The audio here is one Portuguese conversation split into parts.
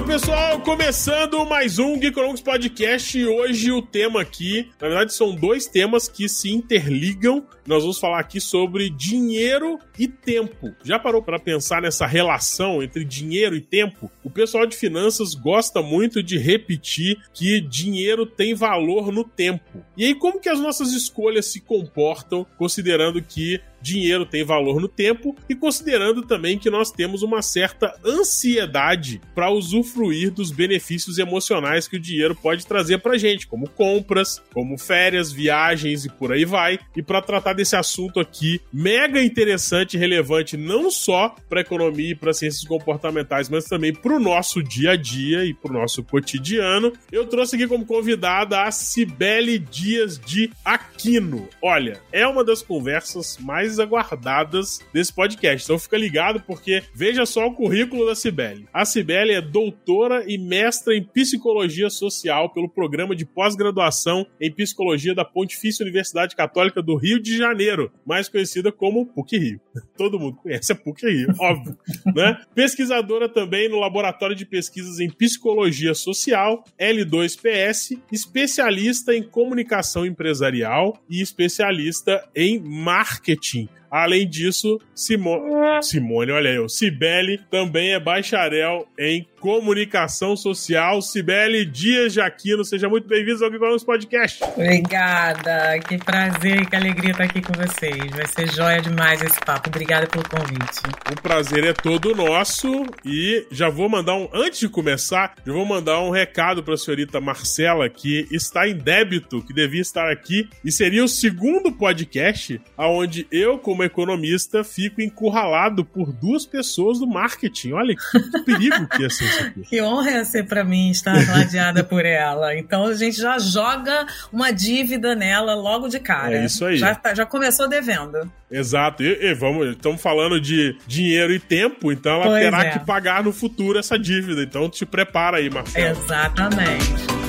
Olá pessoal, começando mais um Geekonomics Podcast e hoje o tema aqui, na verdade são dois temas que se interligam. Nós vamos falar aqui sobre dinheiro e tempo. Já parou para pensar nessa relação entre dinheiro e tempo? O pessoal de finanças gosta muito de repetir que dinheiro tem valor no tempo. E aí como que as nossas escolhas se comportam considerando que dinheiro tem valor no tempo e considerando também que nós temos uma certa ansiedade para usufruir dos benefícios emocionais que o dinheiro pode trazer para gente, como compras, como férias, viagens e por aí vai. E para tratar desse assunto aqui mega interessante e relevante não só para economia e para ciências comportamentais, mas também para o nosso dia a dia e para o nosso cotidiano, eu trouxe aqui como convidada a Cibele Dias de Aquino. Olha, é uma das conversas mais mais aguardadas desse podcast. Então fica ligado porque veja só o currículo da Cibele. A Cibele é doutora e mestra em psicologia social pelo programa de pós-graduação em psicologia da Pontifícia Universidade Católica do Rio de Janeiro, mais conhecida como PUC Rio. Todo mundo conhece a PUC Rio, óbvio, né? Pesquisadora também no Laboratório de Pesquisas em Psicologia Social, L2PS, especialista em comunicação empresarial e especialista em marketing Além disso, Simo... Simone, olha eu, Cibele também é bacharel em comunicação social. Cibele Dias Jaquino, seja muito bem-vindo ao Vamos Podcast. Obrigada, que prazer e que alegria estar aqui com vocês. Vai ser joia demais esse papo. Obrigada pelo convite. O prazer é todo nosso e já vou mandar um, antes de começar, já vou mandar um recado para a senhorita Marcela que está em débito, que devia estar aqui e seria o segundo podcast aonde eu, como economista, fico encurralado por duas pessoas do marketing. Olha que perigo que ia ser isso aqui. Que honra ia ser para mim estar radiada por ela. Então a gente já joga uma dívida nela logo de cara. É isso aí. Já, tá, já começou devendo. Exato. E, e vamos, estamos falando de dinheiro e tempo, então ela pois terá é. que pagar no futuro essa dívida. Então te prepara aí, Marcelo. Exatamente.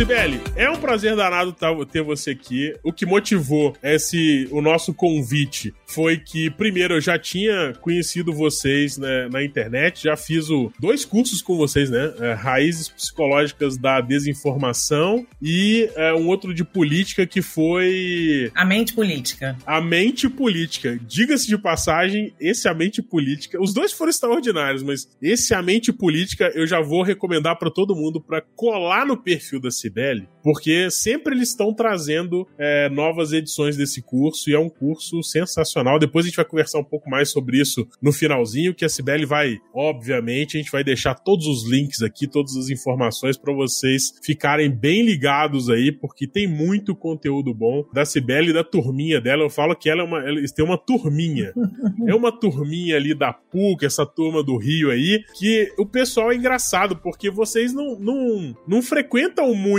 Sibeli, é um prazer danado ter você aqui. O que motivou esse o nosso convite foi que, primeiro, eu já tinha conhecido vocês né, na internet, já fiz o, dois cursos com vocês, né? É, Raízes Psicológicas da Desinformação e é, um outro de política que foi. A Mente Política. A Mente Política. Diga-se de passagem, esse A Mente Política. Os dois foram extraordinários, mas esse A Mente Política eu já vou recomendar para todo mundo para colar no perfil da Cibele, porque sempre eles estão trazendo é, novas edições desse curso e é um curso sensacional. Depois a gente vai conversar um pouco mais sobre isso no finalzinho, que a Sibeli vai, obviamente, a gente vai deixar todos os links aqui, todas as informações para vocês ficarem bem ligados aí, porque tem muito conteúdo bom da Sibeli e da turminha dela. Eu falo que ela é uma, eles têm uma turminha. é uma turminha ali da PUC, essa turma do Rio aí, que o pessoal é engraçado, porque vocês não, não, não frequentam muito,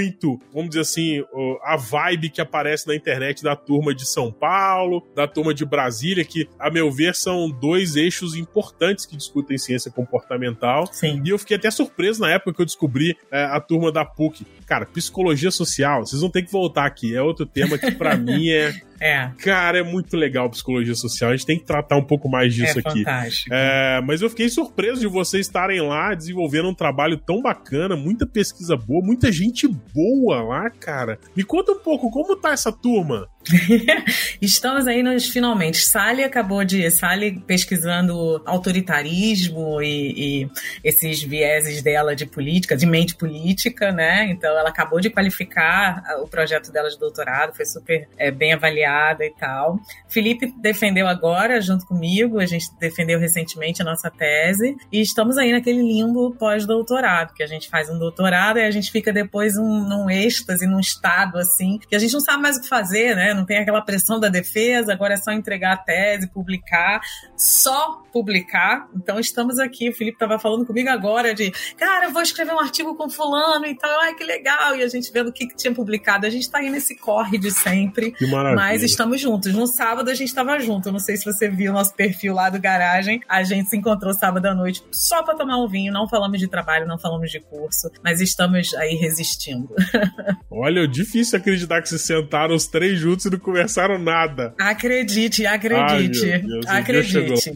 vamos dizer assim, a vibe que aparece na internet da turma de São Paulo, da turma de Brasília Brasília, que, a meu ver, são dois eixos importantes que discutem ciência comportamental. Sim. E eu fiquei até surpreso na época que eu descobri é, a turma da PUC. Cara, psicologia social, vocês vão ter que voltar aqui. É outro tema que, para mim, é é. Cara, é muito legal psicologia social. A gente tem que tratar um pouco mais disso é aqui. Fantástico. É, mas eu fiquei surpreso de vocês estarem lá desenvolvendo um trabalho tão bacana, muita pesquisa boa, muita gente boa lá, cara. Me conta um pouco, como tá essa turma? Estamos aí nos finalmente. Sally acabou de. Sally pesquisando autoritarismo e, e, esses vieses dela de política, de mente política, né? Então ela acabou de qualificar o projeto dela de doutorado, foi super é, bem avaliado e tal. Felipe defendeu agora, junto comigo, a gente defendeu recentemente a nossa tese, e estamos aí naquele limbo pós-doutorado, que a gente faz um doutorado e a gente fica depois um, num êxtase, num estado assim, que a gente não sabe mais o que fazer, né? Né? Não tem aquela pressão da defesa, agora é só entregar a tese, publicar, só publicar. Então estamos aqui, o Felipe estava falando comigo agora de, cara, eu vou escrever um artigo com fulano e tal, ai que legal, e a gente vendo o que, que tinha publicado. A gente está aí nesse corre de sempre, que maravilha. mas estamos juntos. No sábado a gente estava junto, não sei se você viu o nosso perfil lá do Garagem, a gente se encontrou sábado à noite só para tomar um vinho, não falamos de trabalho, não falamos de curso, mas estamos aí resistindo. Olha, é difícil acreditar que se sentaram os três juntos e não conversaram nada. Acredite, acredite. Ai, Deus, acredite.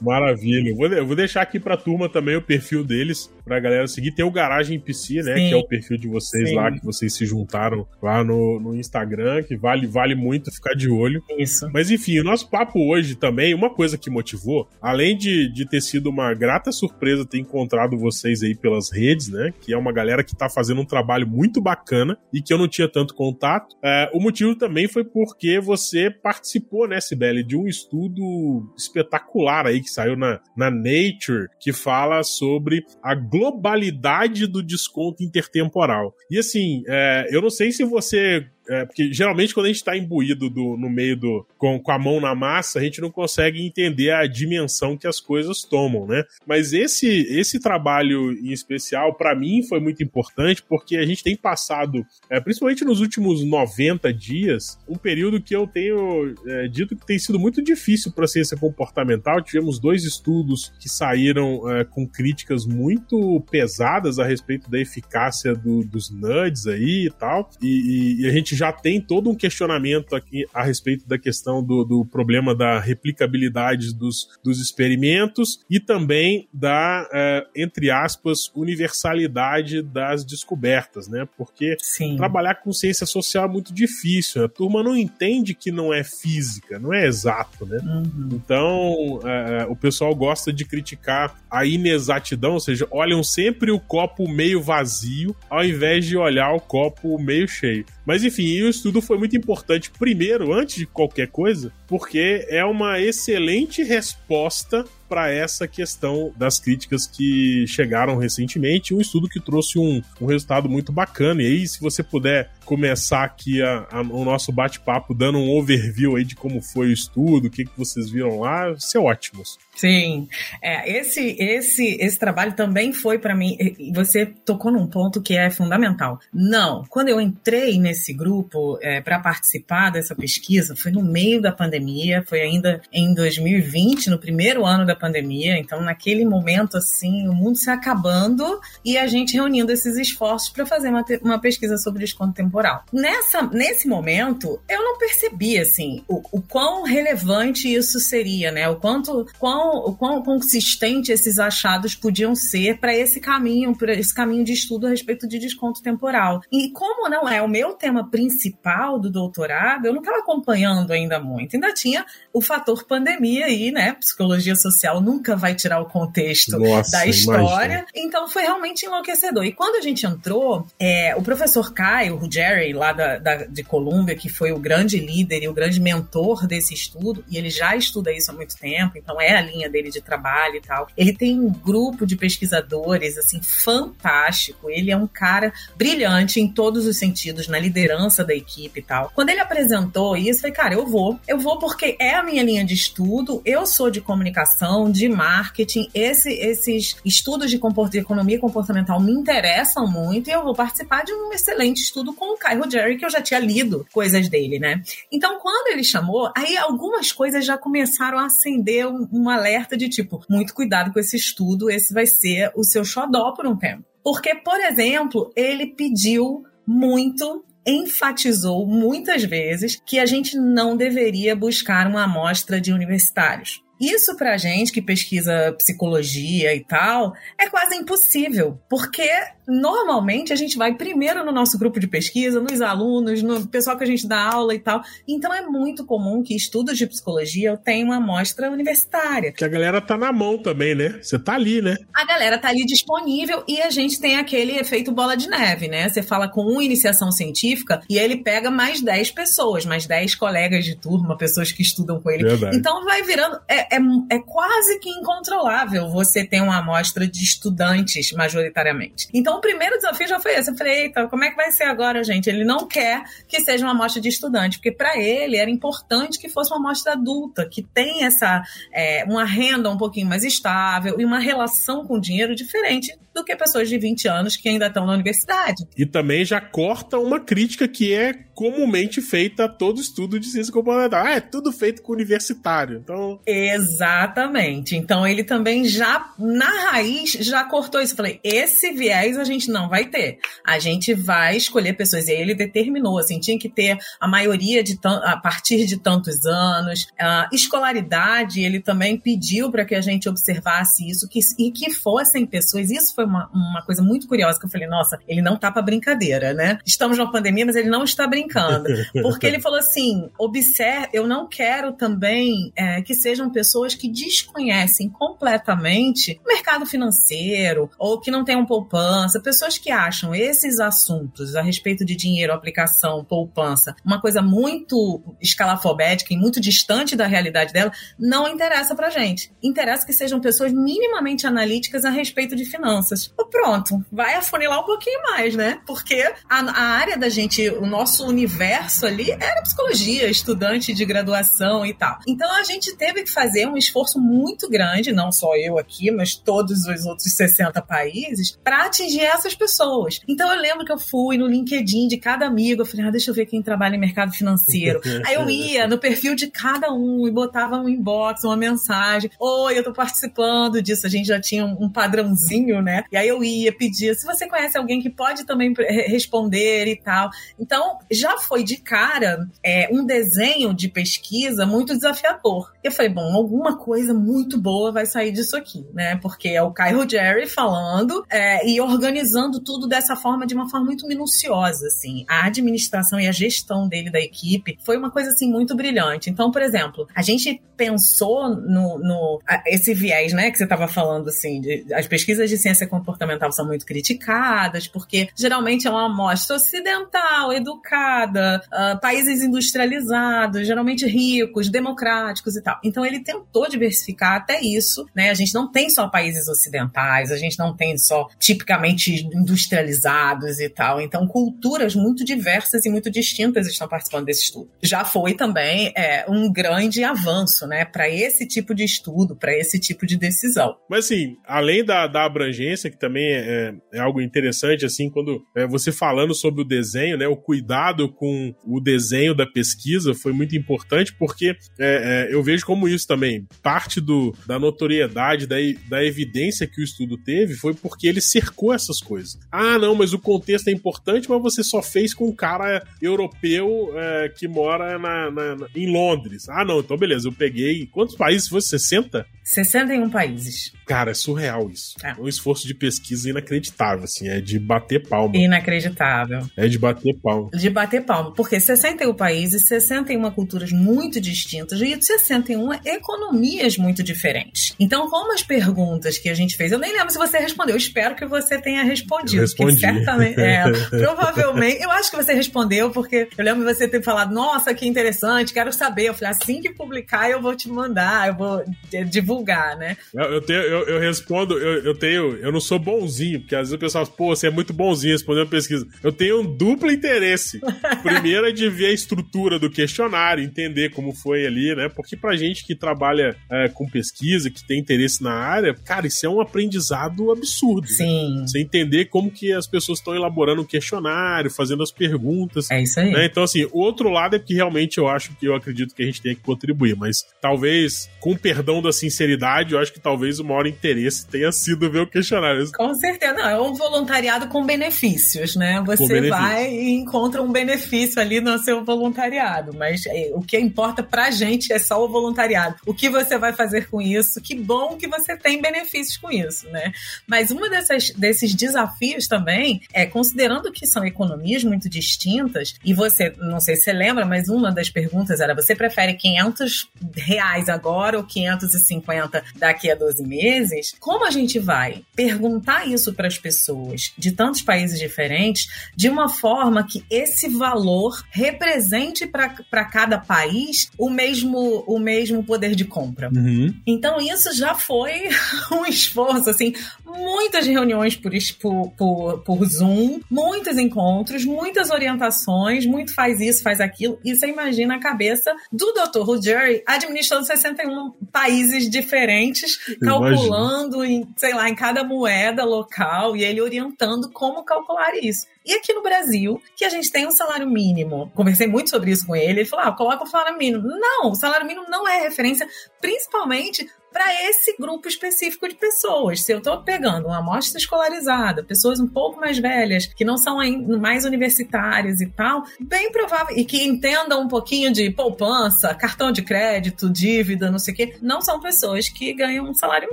Maravilha. Eu vou, deixar aqui pra turma também o perfil deles, pra galera seguir. Tem o Garagem PC, né? Sim. Que é o perfil de vocês Sim. lá, que vocês se juntaram lá no, no Instagram, que vale, vale muito ficar de olho. Isso. Mas enfim, o nosso papo hoje também, uma coisa que motivou, além de, de ter sido uma grata surpresa ter encontrado vocês aí pelas redes, né? Que é uma galera que tá fazendo um trabalho muito bacana e que eu não tinha tanto contato. É, o motivo também foi porque você participou, né, Sibeli, de um estudo espetacular aí que saiu na, na Nature, que fala sobre a globalidade do desconto intertemporal. E assim, é, eu não sei se você é, porque geralmente quando a gente está imbuído do, no meio do. Com, com a mão na massa, a gente não consegue entender a dimensão que as coisas tomam, né? Mas esse, esse trabalho em especial, para mim, foi muito importante porque a gente tem passado, é, principalmente nos últimos 90 dias, um período que eu tenho é, dito que tem sido muito difícil para a ciência comportamental. Tivemos dois estudos que saíram é, com críticas muito pesadas a respeito da eficácia do, dos nudes aí e tal. E, e, e a gente já tem todo um questionamento aqui a respeito da questão do, do problema da replicabilidade dos, dos experimentos e também da, é, entre aspas, universalidade das descobertas, né? Porque Sim. trabalhar com ciência social é muito difícil. A turma não entende que não é física, não é exato, né? Uhum. Então, é, o pessoal gosta de criticar a inexatidão, ou seja, olham sempre o copo meio vazio ao invés de olhar o copo meio cheio. Mas enfim, o estudo foi muito importante, primeiro, antes de qualquer coisa, porque é uma excelente resposta para essa questão das críticas que chegaram recentemente. Um estudo que trouxe um, um resultado muito bacana. E aí, se você puder começar aqui a, a, o nosso bate-papo dando um overview aí de como foi o estudo, o que, que vocês viram lá, isso é ótimo. Sim, é, esse, esse, esse trabalho também foi para mim. Você tocou num ponto que é fundamental. Não, quando eu entrei nesse grupo é, para participar dessa pesquisa, foi no meio da pandemia, foi ainda em 2020, no primeiro ano da pandemia. Então, naquele momento, assim, o mundo se acabando e a gente reunindo esses esforços para fazer uma, uma pesquisa sobre desconto temporal. Nessa, nesse momento, eu não percebi, assim, o, o quão relevante isso seria, né? O quanto, quão, o quão consistente esses achados podiam ser para esse caminho, para esse caminho de estudo a respeito de desconto temporal. E como não é o meu tema principal do doutorado, eu não estava acompanhando ainda muito. Ainda tinha o fator pandemia aí, né? Psicologia social social nunca vai tirar o contexto Nossa, da história. Imagina. Então foi realmente enlouquecedor. E quando a gente entrou, é, o professor Caio Jerry lá da, da, de Colômbia, que foi o grande líder e o grande mentor desse estudo, e ele já estuda isso há muito tempo, então é a linha dele de trabalho e tal. Ele tem um grupo de pesquisadores, assim, fantástico. Ele é um cara brilhante em todos os sentidos, na liderança da equipe e tal. Quando ele apresentou isso, eu falei, cara, eu vou. Eu vou porque é a minha linha de estudo, eu sou de comunicação, de marketing, esse, esses estudos de, de economia comportamental me interessam muito e eu vou participar de um excelente estudo com o Caio Jerry, que eu já tinha lido coisas dele, né? Então, quando ele chamou, aí algumas coisas já começaram a acender um, um alerta de tipo, muito cuidado com esse estudo, esse vai ser o seu xodó por um tempo. Porque, por exemplo, ele pediu muito enfatizou muitas vezes que a gente não deveria buscar uma amostra de universitários. Isso pra gente que pesquisa psicologia e tal, é quase impossível, porque normalmente a gente vai primeiro no nosso grupo de pesquisa, nos alunos, no pessoal que a gente dá aula e tal. Então é muito comum que estudos de psicologia tenham uma amostra universitária. Que a galera tá na mão também, né? Você tá ali, né? A galera tá ali disponível e a gente tem aquele efeito bola de neve, né? Você fala com uma iniciação científica e ele pega mais 10 pessoas, mais 10 colegas de turma, pessoas que estudam com ele. Verdade. Então vai virando. É, é, é quase que incontrolável você ter uma amostra de estudantes, majoritariamente. Então, o primeiro desafio já foi esse. Eu falei, eita, como é que vai ser agora, gente? Ele não quer que seja uma amostra de estudante, porque para ele era importante que fosse uma amostra adulta, que tem essa é, uma renda um pouquinho mais estável e uma relação com o dinheiro diferente do que pessoas de 20 anos que ainda estão na universidade. E também já corta uma crítica que é comumente feita a todo estudo de ciência comportamental. Ah, é tudo feito com universitário. Então. Exatamente. Então ele também já, na raiz, já cortou isso. falei, esse viés a gente não vai ter. A gente vai escolher pessoas. E ele determinou, assim, tinha que ter a maioria de a partir de tantos anos. A escolaridade, ele também pediu para que a gente observasse isso que, e que fossem pessoas. Isso foi uma, uma coisa muito curiosa que eu falei, nossa, ele não tá para brincadeira, né? Estamos numa pandemia, mas ele não está brincando. Porque ele falou assim: observe, eu não quero também é, que sejam pessoas que desconhecem completamente o mercado financeiro ou que não tenham poupança, pessoas que acham esses assuntos a respeito de dinheiro, aplicação, poupança, uma coisa muito escalafobética e muito distante da realidade dela, não interessa pra gente. Interessa que sejam pessoas minimamente analíticas a respeito de finanças crianças. Pronto, vai afunilar um pouquinho mais, né? Porque a, a área da gente, o nosso universo ali era psicologia, estudante de graduação e tal. Então a gente teve que fazer um esforço muito grande, não só eu aqui, mas todos os outros 60 países, para atingir essas pessoas. Então eu lembro que eu fui no LinkedIn de cada amigo, eu falei, ah, deixa eu ver quem trabalha em mercado financeiro. Aí eu ia no perfil de cada um e botava um inbox, uma mensagem. Oi, eu tô participando disso. A gente já tinha um padrãozinho, né? E aí eu ia pedir se você conhece alguém que pode também responder e tal. Então, já foi de cara é, um desenho de pesquisa muito desafiador. Eu falei, bom, alguma coisa muito boa vai sair disso aqui, né? Porque é o Cairo Jerry falando é, e organizando tudo dessa forma, de uma forma muito minuciosa, assim. A administração e a gestão dele da equipe foi uma coisa, assim, muito brilhante. Então, por exemplo, a gente pensou no, no esse viés, né, que você estava falando, assim, de, as pesquisas de ciência comportamental são muito criticadas, porque geralmente é uma amostra ocidental, educada, uh, países industrializados, geralmente ricos, democráticos e tal. Então ele tentou diversificar até isso, né? A gente não tem só países ocidentais, a gente não tem só tipicamente industrializados e tal. Então culturas muito diversas e muito distintas estão participando desse estudo. Já foi também é, um grande avanço, né, para esse tipo de estudo, para esse tipo de decisão. Mas assim, além da, da abrangência que também é, é algo interessante, assim, quando é, você falando sobre o desenho, né, o cuidado com o desenho da pesquisa foi muito importante, porque é, é eu vejo como isso também, parte do, da notoriedade, da, da evidência que o estudo teve foi porque ele cercou essas coisas. Ah, não, mas o contexto é importante, mas você só fez com um cara europeu é, que mora na, na, na, em Londres. Ah, não, então beleza, eu peguei. Quantos países foi? 60? 61 países. Cara, é surreal isso. É. um esforço de pesquisa inacreditável, assim, é de bater palma. Inacreditável. É de bater palma. De bater palma, porque 61 países, 61 culturas muito distintas e 61 economias muito diferentes. Então, como as perguntas que a gente fez, eu nem lembro se você respondeu, eu espero que você tenha respondido. Eu respondi. Certamente, é, provavelmente, eu acho que você respondeu, porque eu lembro você ter falado, nossa, que interessante, quero saber. Eu falei, assim que publicar, eu vou te mandar, eu vou divulgar, né? Eu, eu, tenho, eu, eu respondo, eu, eu tenho, eu não sou bonzinho, porque às vezes o pessoal fala, pô, você é muito bonzinho respondendo pesquisa. Eu tenho um duplo interesse. Primeiro é de ver a estrutura do questionário, entender como foi ali, né? Porque pra gente que trabalha é, com pesquisa, que tem interesse na área, cara, isso é um aprendizado absurdo. Né? Sim. Né? Você entender como que as pessoas estão elaborando o questionário, fazendo as perguntas. É isso aí. Né? Então, assim, o outro lado é que realmente eu acho que eu acredito que a gente tem que contribuir, mas talvez, com perdão da sinceridade, eu acho que talvez o maior interesse tenha sido ver o questionário. Com certeza, não, é um voluntariado com benefícios, né? Você benefício. vai e encontra um benefício ali no seu voluntariado, mas é, o que importa pra gente é só o voluntariado. O que você vai fazer com isso? Que bom que você tem benefícios com isso, né? Mas uma dessas, desses desafios também é, considerando que são economias muito distintas, e você, não sei se você lembra, mas uma das perguntas era: você prefere 500 reais agora ou 550 daqui a 12 meses? Como a gente vai perguntar isso para as pessoas de tantos países diferentes de uma forma que esse valor represente para cada país o mesmo, o mesmo poder de compra. Uhum. Então, isso já foi um esforço, assim, muitas reuniões por, por, por, por Zoom, muitos encontros, muitas orientações, muito faz isso, faz aquilo. E você imagina a cabeça do Dr. Ruggieri administrando 61 países diferentes, calculando em, sei lá, em cada moeda local e ele orientando como calcular isso. E aqui no Brasil, que a gente tem um salário mínimo, conversei muito sobre isso com ele, ele falou: ah, coloca o salário mínimo. Não, o salário mínimo não é referência, principalmente para esse grupo específico de pessoas. Se eu estou pegando uma amostra escolarizada, pessoas um pouco mais velhas, que não são mais universitárias e tal, bem provável, e que entendam um pouquinho de poupança, cartão de crédito, dívida, não sei o quê, não são pessoas que ganham um salário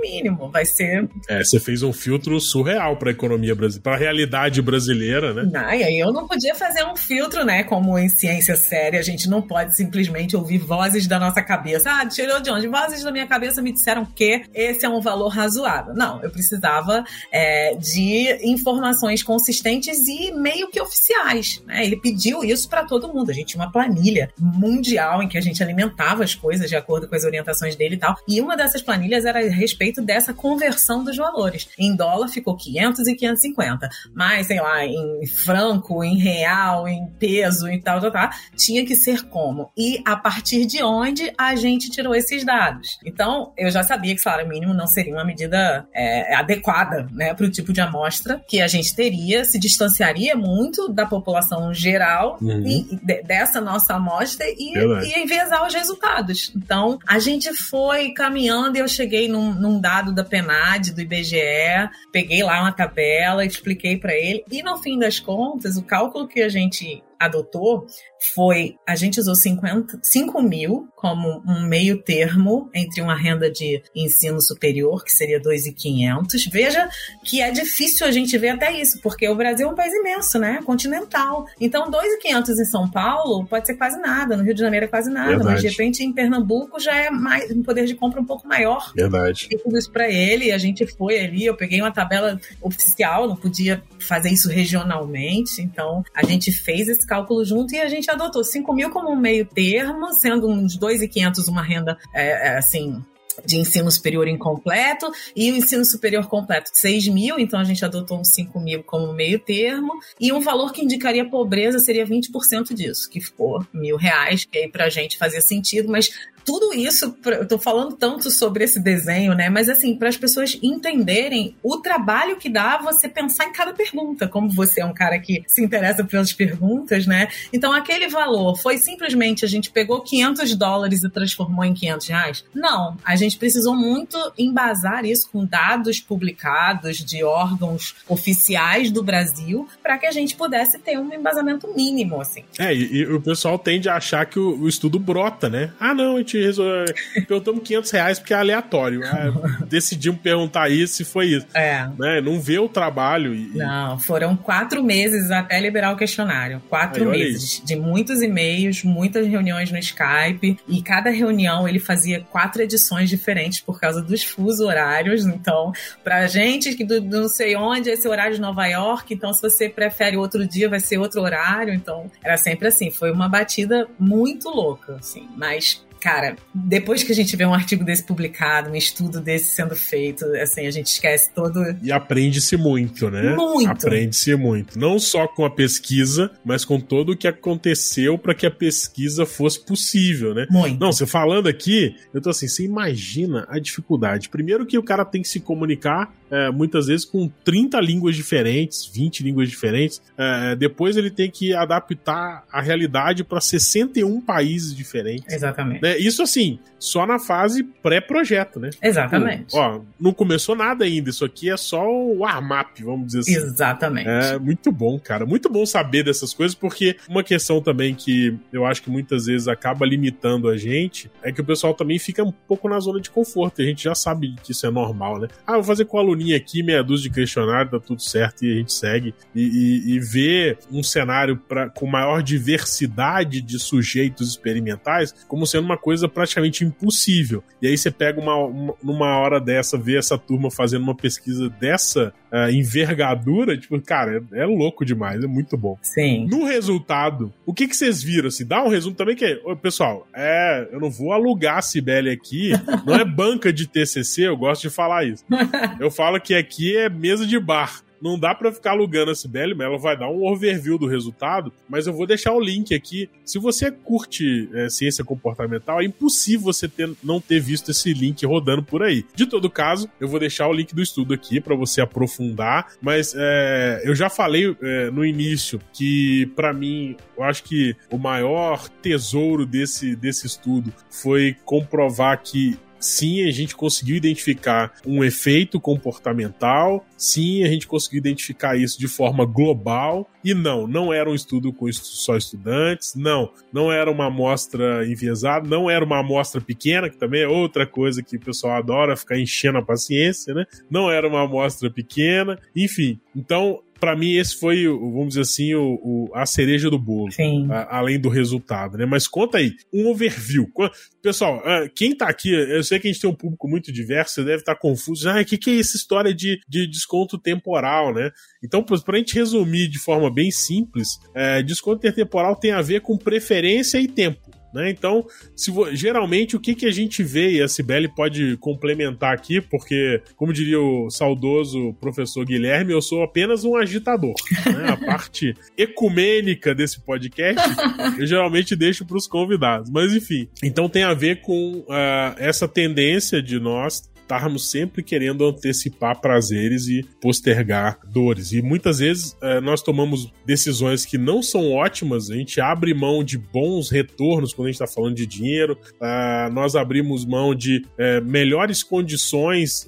mínimo. Vai ser. É, você fez um filtro surreal para a economia brasileira, para a realidade brasileira, né? Não, e aí eu não podia fazer um filtro, né? Como em ciência séria, a gente não pode simplesmente ouvir vozes da nossa cabeça. Ah, tirou de onde? Vozes da minha cabeça me disseram disseram que esse é um valor razoável. Não, eu precisava é, de informações consistentes e meio que oficiais. Né? Ele pediu isso para todo mundo. A gente tinha uma planilha mundial em que a gente alimentava as coisas de acordo com as orientações dele e tal. E uma dessas planilhas era a respeito dessa conversão dos valores. Em dólar ficou 500 e 550, mas sei lá, em franco, em real, em peso e tal, tal, tal, tinha que ser como? E a partir de onde a gente tirou esses dados? Então, eu já já sabia que salário mínimo não seria uma medida é, adequada né, para o tipo de amostra que a gente teria, se distanciaria muito da população geral uhum. e, de, dessa nossa amostra e, e envezar os resultados. Então, a gente foi caminhando e eu cheguei num, num dado da PNAD, do IBGE, peguei lá uma tabela, expliquei para ele, e no fim das contas, o cálculo que a gente adotou foi a gente usou 50, 5 mil como um meio termo entre uma renda de ensino superior, que seria 2,500. Veja que é difícil a gente ver até isso, porque o Brasil é um país imenso, né? Continental. Então, 2,500 em São Paulo pode ser quase nada, no Rio de Janeiro é quase nada, Verdade. mas de repente em Pernambuco já é mais um poder de compra um pouco maior. Verdade. E tudo isso para ele, a gente foi ali, eu peguei uma tabela oficial, não podia fazer isso regionalmente, então a gente fez esse cálculo junto e a gente adotou 5 mil como um meio termo, sendo uns 2.500 uma renda, é, é, assim, de ensino superior incompleto e o ensino superior completo de 6 mil, então a gente adotou uns 5 mil como meio termo, e um valor que indicaria pobreza seria 20% disso, que ficou mil reais, que aí pra gente fazia sentido, mas tudo isso, eu tô falando tanto sobre esse desenho, né? Mas assim, para as pessoas entenderem o trabalho que dá você pensar em cada pergunta, como você é um cara que se interessa pelas perguntas, né? Então aquele valor foi simplesmente a gente pegou 500 dólares e transformou em 500 reais? Não, a gente precisou muito embasar isso com dados publicados de órgãos oficiais do Brasil para que a gente pudesse ter um embasamento mínimo, assim. É, e, e o pessoal tende a achar que o, o estudo brota, né? Ah, não, a gente gente resolveu. Perguntamos 500 reais porque é aleatório. Ah, decidimos perguntar isso e foi isso. É. Né? Não vê o trabalho. E... Não, foram quatro meses até liberar o questionário. Quatro Aí, meses. De muitos e-mails, muitas reuniões no Skype. E cada reunião ele fazia quatro edições diferentes por causa dos fusos horários. Então, pra gente que do, do não sei onde, esse horário de Nova York. Então, se você prefere outro dia, vai ser outro horário. Então, era sempre assim. Foi uma batida muito louca, assim. Mas cara, depois que a gente vê um artigo desse publicado, um estudo desse sendo feito, assim, a gente esquece todo. E aprende-se muito, né? Muito. Aprende-se muito. Não só com a pesquisa, mas com todo o que aconteceu para que a pesquisa fosse possível, né? Muito. Não, você falando aqui, eu tô assim, você imagina a dificuldade. Primeiro que o cara tem que se comunicar é, muitas vezes com 30 línguas diferentes, 20 línguas diferentes. É, depois ele tem que adaptar a realidade para 61 países diferentes. Exatamente. Né? Isso assim, só na fase pré-projeto, né? Exatamente. ó, não começou nada ainda. Isso aqui é só o warm-up, vamos dizer assim. Exatamente. É muito bom, cara. Muito bom saber dessas coisas, porque uma questão também que eu acho que muitas vezes acaba limitando a gente é que o pessoal também fica um pouco na zona de conforto. A gente já sabe que isso é normal, né? Ah, vou fazer com aluno aluninha aqui, meia dúzia de questionário, tá tudo certo e a gente segue. E, e, e ver um cenário pra, com maior diversidade de sujeitos experimentais como sendo uma coisa praticamente impossível. E aí você pega uma, uma numa hora dessa, vê essa turma fazendo uma pesquisa dessa uh, envergadura, tipo, cara, é, é, louco demais, é muito bom. Sim. No resultado, o que que vocês viram? Assim, dá um resumo também que, pessoal, é, eu não vou alugar a Cibele aqui, não é banca de TCC, eu gosto de falar isso. Eu falo que aqui é mesa de bar. Não dá para ficar alugando a Sibeli, mas ela vai dar um overview do resultado, mas eu vou deixar o link aqui. Se você curte é, ciência comportamental, é impossível você ter, não ter visto esse link rodando por aí. De todo caso, eu vou deixar o link do estudo aqui para você aprofundar, mas é, eu já falei é, no início que, para mim, eu acho que o maior tesouro desse, desse estudo foi comprovar que sim, a gente conseguiu identificar um efeito comportamental, sim, a gente conseguiu identificar isso de forma global, e não, não era um estudo com só estudantes, não, não era uma amostra enviesada, não era uma amostra pequena, que também é outra coisa que o pessoal adora ficar enchendo a paciência, né? Não era uma amostra pequena, enfim. Então, para mim, esse foi, vamos dizer assim, o, o a cereja do bolo. A, além do resultado, né? Mas conta aí, um overview. Pessoal, ah, quem tá aqui, eu sei que a gente tem um público muito diverso, você deve estar tá confuso. Ah, o que, que é essa história de, de desconto temporal, né? Então, para a gente resumir de forma bem simples, é, desconto temporal tem a ver com preferência e tempo. Né? Então, se geralmente o que, que a gente vê, e a Cibele pode complementar aqui, porque, como diria o saudoso professor Guilherme, eu sou apenas um agitador. Né? A parte ecumênica desse podcast eu geralmente deixo para os convidados. Mas enfim, então tem a ver com uh, essa tendência de nós estarmos sempre querendo antecipar prazeres e postergar dores. E muitas vezes é, nós tomamos decisões que não são ótimas, a gente abre mão de bons retornos quando a gente está falando de dinheiro, é, nós abrimos mão de é, melhores condições,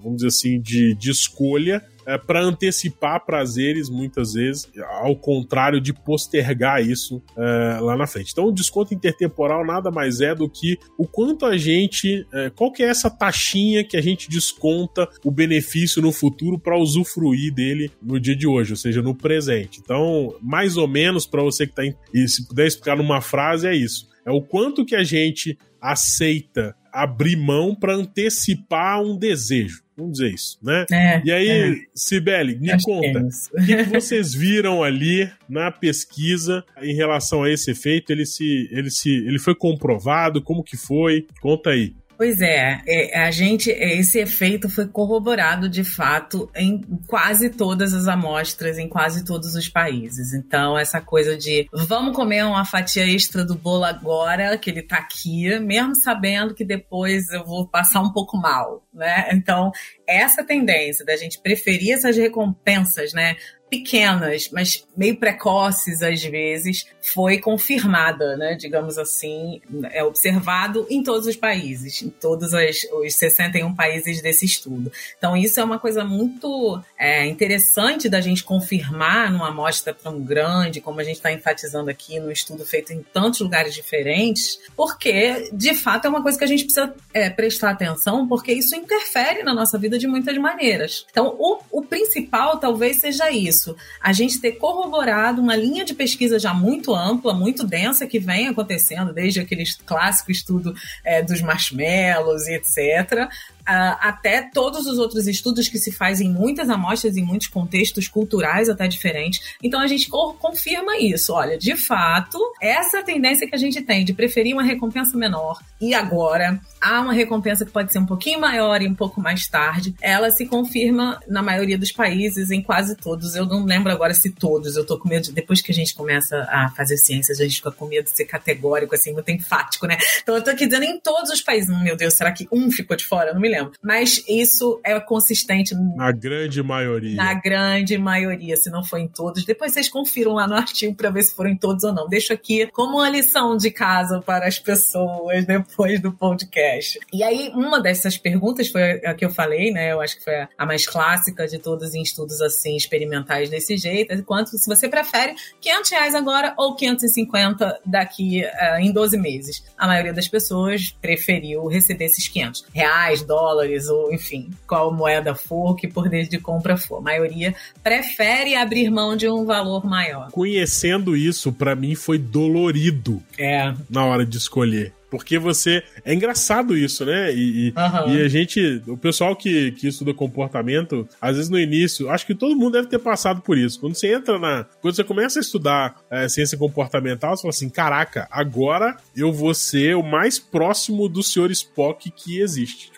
vamos dizer assim, de, de escolha é, para antecipar prazeres, muitas vezes, ao contrário de postergar isso é, lá na frente. Então, o desconto intertemporal nada mais é do que o quanto a gente. É, qual que é essa taxinha que a gente desconta o benefício no futuro para usufruir dele no dia de hoje, ou seja, no presente. Então, mais ou menos, para você que está. Se puder explicar numa frase, é isso. É o quanto que a gente aceita abrir mão para antecipar um desejo. Vamos dizer isso, né? É, e aí, é. Sibeli, me Acho conta, é o que, que, vocês viram ali na pesquisa em relação a esse efeito? Ele se, ele se, ele foi comprovado? Como que foi? Conta aí. Pois é, é, a gente esse efeito foi corroborado de fato em quase todas as amostras, em quase todos os países. Então essa coisa de vamos comer uma fatia extra do bolo agora que ele tá aqui, mesmo sabendo que depois eu vou passar um pouco mal, né? Então essa tendência da gente preferir essas recompensas, né? pequenas, mas meio precoces às vezes, foi confirmada, né? Digamos assim, é observado em todos os países, em todos as, os 61 países desse estudo. Então, isso é uma coisa muito é, interessante da gente confirmar numa amostra tão grande, como a gente está enfatizando aqui, no estudo feito em tantos lugares diferentes, porque, de fato, é uma coisa que a gente precisa é, prestar atenção, porque isso interfere na nossa vida de muitas maneiras. Então, o, o principal talvez seja isso a gente ter corroborado uma linha de pesquisa já muito ampla, muito densa, que vem acontecendo desde aquele clássico estudo é, dos marshmallows e etc., até todos os outros estudos que se fazem em muitas amostras, em muitos contextos culturais até diferentes. Então a gente confirma isso. Olha, de fato, essa tendência que a gente tem de preferir uma recompensa menor e agora há uma recompensa que pode ser um pouquinho maior e um pouco mais tarde, ela se confirma na maioria dos países, em quase todos. Eu não lembro agora se todos, eu tô com medo de, depois que a gente começa a fazer ciências, a gente fica com medo de ser categórico, assim, muito enfático, né? Então eu tô aqui dizendo em todos os países, meu Deus, será que um ficou de fora? Eu não me lembro. Mas isso é consistente. Na grande maioria. Na grande maioria, se não for em todos. Depois vocês confiram lá no artigo para ver se foram em todos ou não. Deixo aqui como uma lição de casa para as pessoas depois do podcast. E aí, uma dessas perguntas foi a que eu falei, né? Eu acho que foi a mais clássica de todos em estudos assim, experimentais desse jeito. É quanto se você prefere 500 reais agora ou 550 daqui uh, em 12 meses. A maioria das pessoas preferiu receber esses 500 reais, dólares dólares, ou enfim, qual moeda for, que poder de compra for. A maioria prefere abrir mão de um valor maior. Conhecendo isso, para mim foi dolorido. É. Na hora de escolher. Porque você. É engraçado isso, né? E, uhum. e, a gente. O pessoal que, que estuda comportamento, às vezes no início, acho que todo mundo deve ter passado por isso. Quando você entra na. Quando você começa a estudar é, ciência comportamental, você fala assim: caraca, agora eu vou ser o mais próximo do Sr. Spock que existe.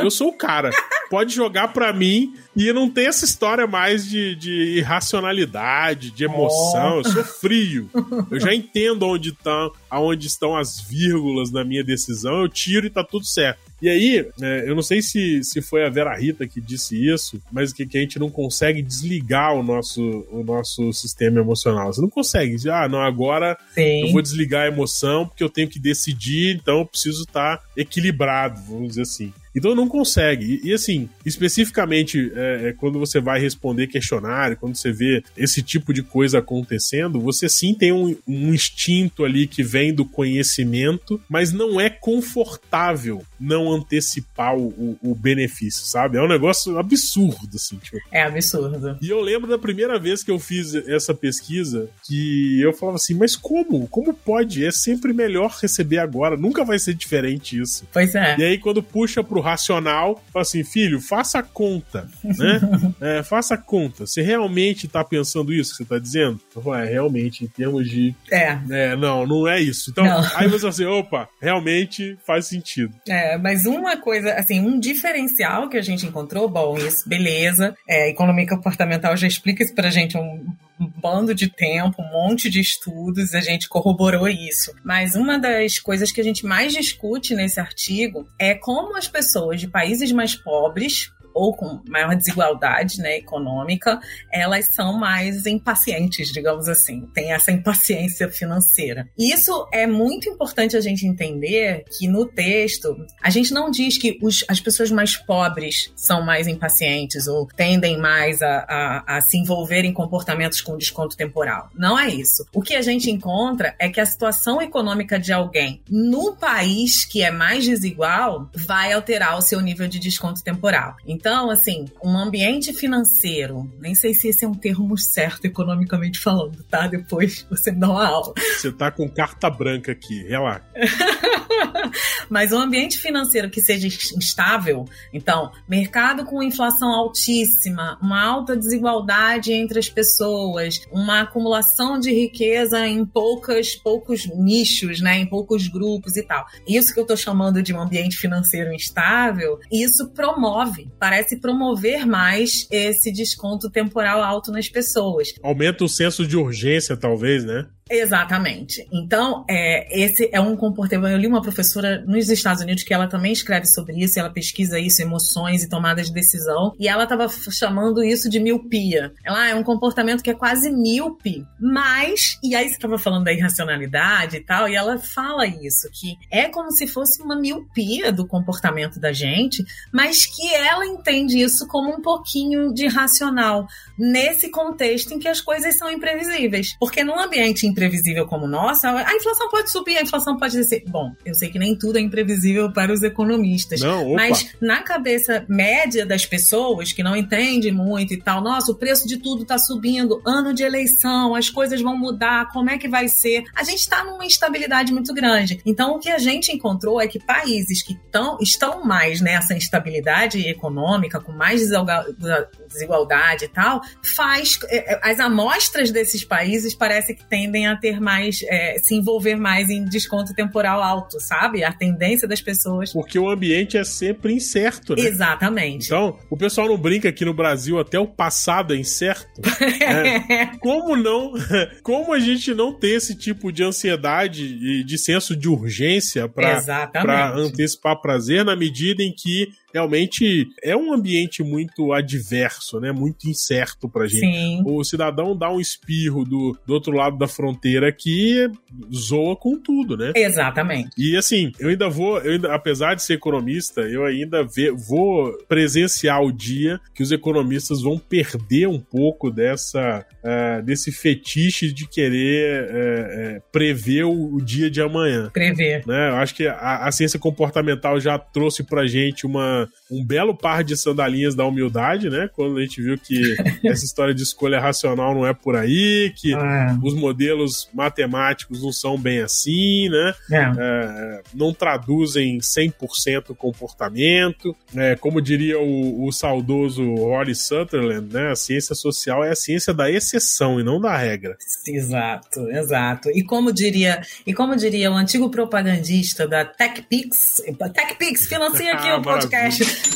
Eu sou o cara. Pode jogar pra mim e não tem essa história mais de, de irracionalidade, de emoção. Oh. Eu sou frio. Eu já entendo onde, tá, aonde estão as vírgulas na minha decisão. Eu tiro e tá tudo certo. E aí, é, eu não sei se, se foi a Vera Rita que disse isso, mas que, que a gente não consegue desligar o nosso, o nosso sistema emocional. Você não consegue dizer, ah, não, agora Sim. eu vou desligar a emoção porque eu tenho que decidir, então eu preciso estar equilibrado, vamos dizer assim. Então não consegue. E, e assim, especificamente é, é, quando você vai responder questionário, quando você vê esse tipo de coisa acontecendo, você sim tem um, um instinto ali que vem do conhecimento, mas não é confortável não antecipar o, o, benefício, sabe? É um negócio absurdo, assim. Tipo. É absurdo. E eu lembro da primeira vez que eu fiz essa pesquisa que eu falava assim, mas como? Como pode? É sempre melhor receber agora, nunca vai ser diferente isso. Pois é. E aí quando puxa pro racional, fala assim, filho, faça a conta, né? é, faça a conta. Você realmente tá pensando isso que você tá dizendo? Eu é, realmente, em termos de... É. é não, não é isso. Então, não. aí você fala assim, opa, realmente faz sentido. É, mas uma coisa, assim, um diferencial que a gente encontrou, bom, isso, beleza, é, economia comportamental já explica isso pra gente um um bando de tempo, um monte de estudos, a gente corroborou isso. Mas uma das coisas que a gente mais discute nesse artigo é como as pessoas de países mais pobres ou com maior desigualdade né, econômica, elas são mais impacientes, digamos assim, tem essa impaciência financeira. Isso é muito importante a gente entender que no texto a gente não diz que os, as pessoas mais pobres são mais impacientes ou tendem mais a, a, a se envolver em comportamentos com desconto temporal. Não é isso. O que a gente encontra é que a situação econômica de alguém no país que é mais desigual vai alterar o seu nível de desconto temporal. Então, então, assim, um ambiente financeiro, nem sei se esse é um termo certo economicamente falando, tá? Depois você me dá uma aula. Você tá com carta branca aqui, relaxa. Mas um ambiente financeiro que seja instável, então, mercado com inflação altíssima, uma alta desigualdade entre as pessoas, uma acumulação de riqueza em poucas, poucos nichos, né, em poucos grupos e tal. Isso que eu tô chamando de um ambiente financeiro instável, isso promove, parece promover mais esse desconto temporal alto nas pessoas. Aumenta o senso de urgência, talvez, né? Exatamente. Então, é, esse é um comportamento. Eu li uma professora nos Estados Unidos que ela também escreve sobre isso, ela pesquisa isso, emoções e tomadas de decisão, e ela estava chamando isso de miopia. Ela ah, é um comportamento que é quase míope, mas. E aí você estava falando da irracionalidade e tal, e ela fala isso, que é como se fosse uma miopia do comportamento da gente, mas que ela entende isso como um pouquinho de racional, nesse contexto em que as coisas são imprevisíveis. Porque num ambiente imprevisível como o nosso, a inflação pode subir, a inflação pode descer. Bom, eu sei que nem tudo é imprevisível para os economistas. Não, mas na cabeça média das pessoas que não entendem muito e tal, nossa, o preço de tudo está subindo, ano de eleição, as coisas vão mudar, como é que vai ser? A gente está numa instabilidade muito grande. Então, o que a gente encontrou é que países que tão, estão mais nessa instabilidade econômica, com mais desigualdade e tal, faz é, é, as amostras desses países parece que tendem a ter mais, é, se envolver mais em desconto temporal alto, sabe? A tendência das pessoas. Porque o ambiente é sempre incerto, né? Exatamente. Então, o pessoal não brinca aqui no Brasil, até o passado é incerto. é. Como não? Como a gente não ter esse tipo de ansiedade e de senso de urgência para antecipar prazer na medida em que realmente é um ambiente muito adverso, né? Muito incerto pra gente. Sim. O cidadão dá um espirro do, do outro lado da fronteira que zoa com tudo, né? Exatamente. E assim, eu ainda vou, eu ainda, apesar de ser economista, eu ainda ve, vou presenciar o dia que os economistas vão perder um pouco dessa uh, desse fetiche de querer uh, uh, prever o, o, dia de amanhã. Prever. Né? Eu acho que a, a ciência comportamental já trouxe pra gente uma uma, um belo par de sandalinhas da humildade, né? Quando a gente viu que essa história de escolha racional não é por aí, que é. os modelos matemáticos não são bem assim, né? É. É, não traduzem 100% o comportamento. É, como diria o, o saudoso Holly Sutherland, né? A ciência social é a ciência da exceção e não da regra. Exato, exato. E como diria, e como diria o antigo propagandista da TechPix, TechPix financia aqui ah, o podcast.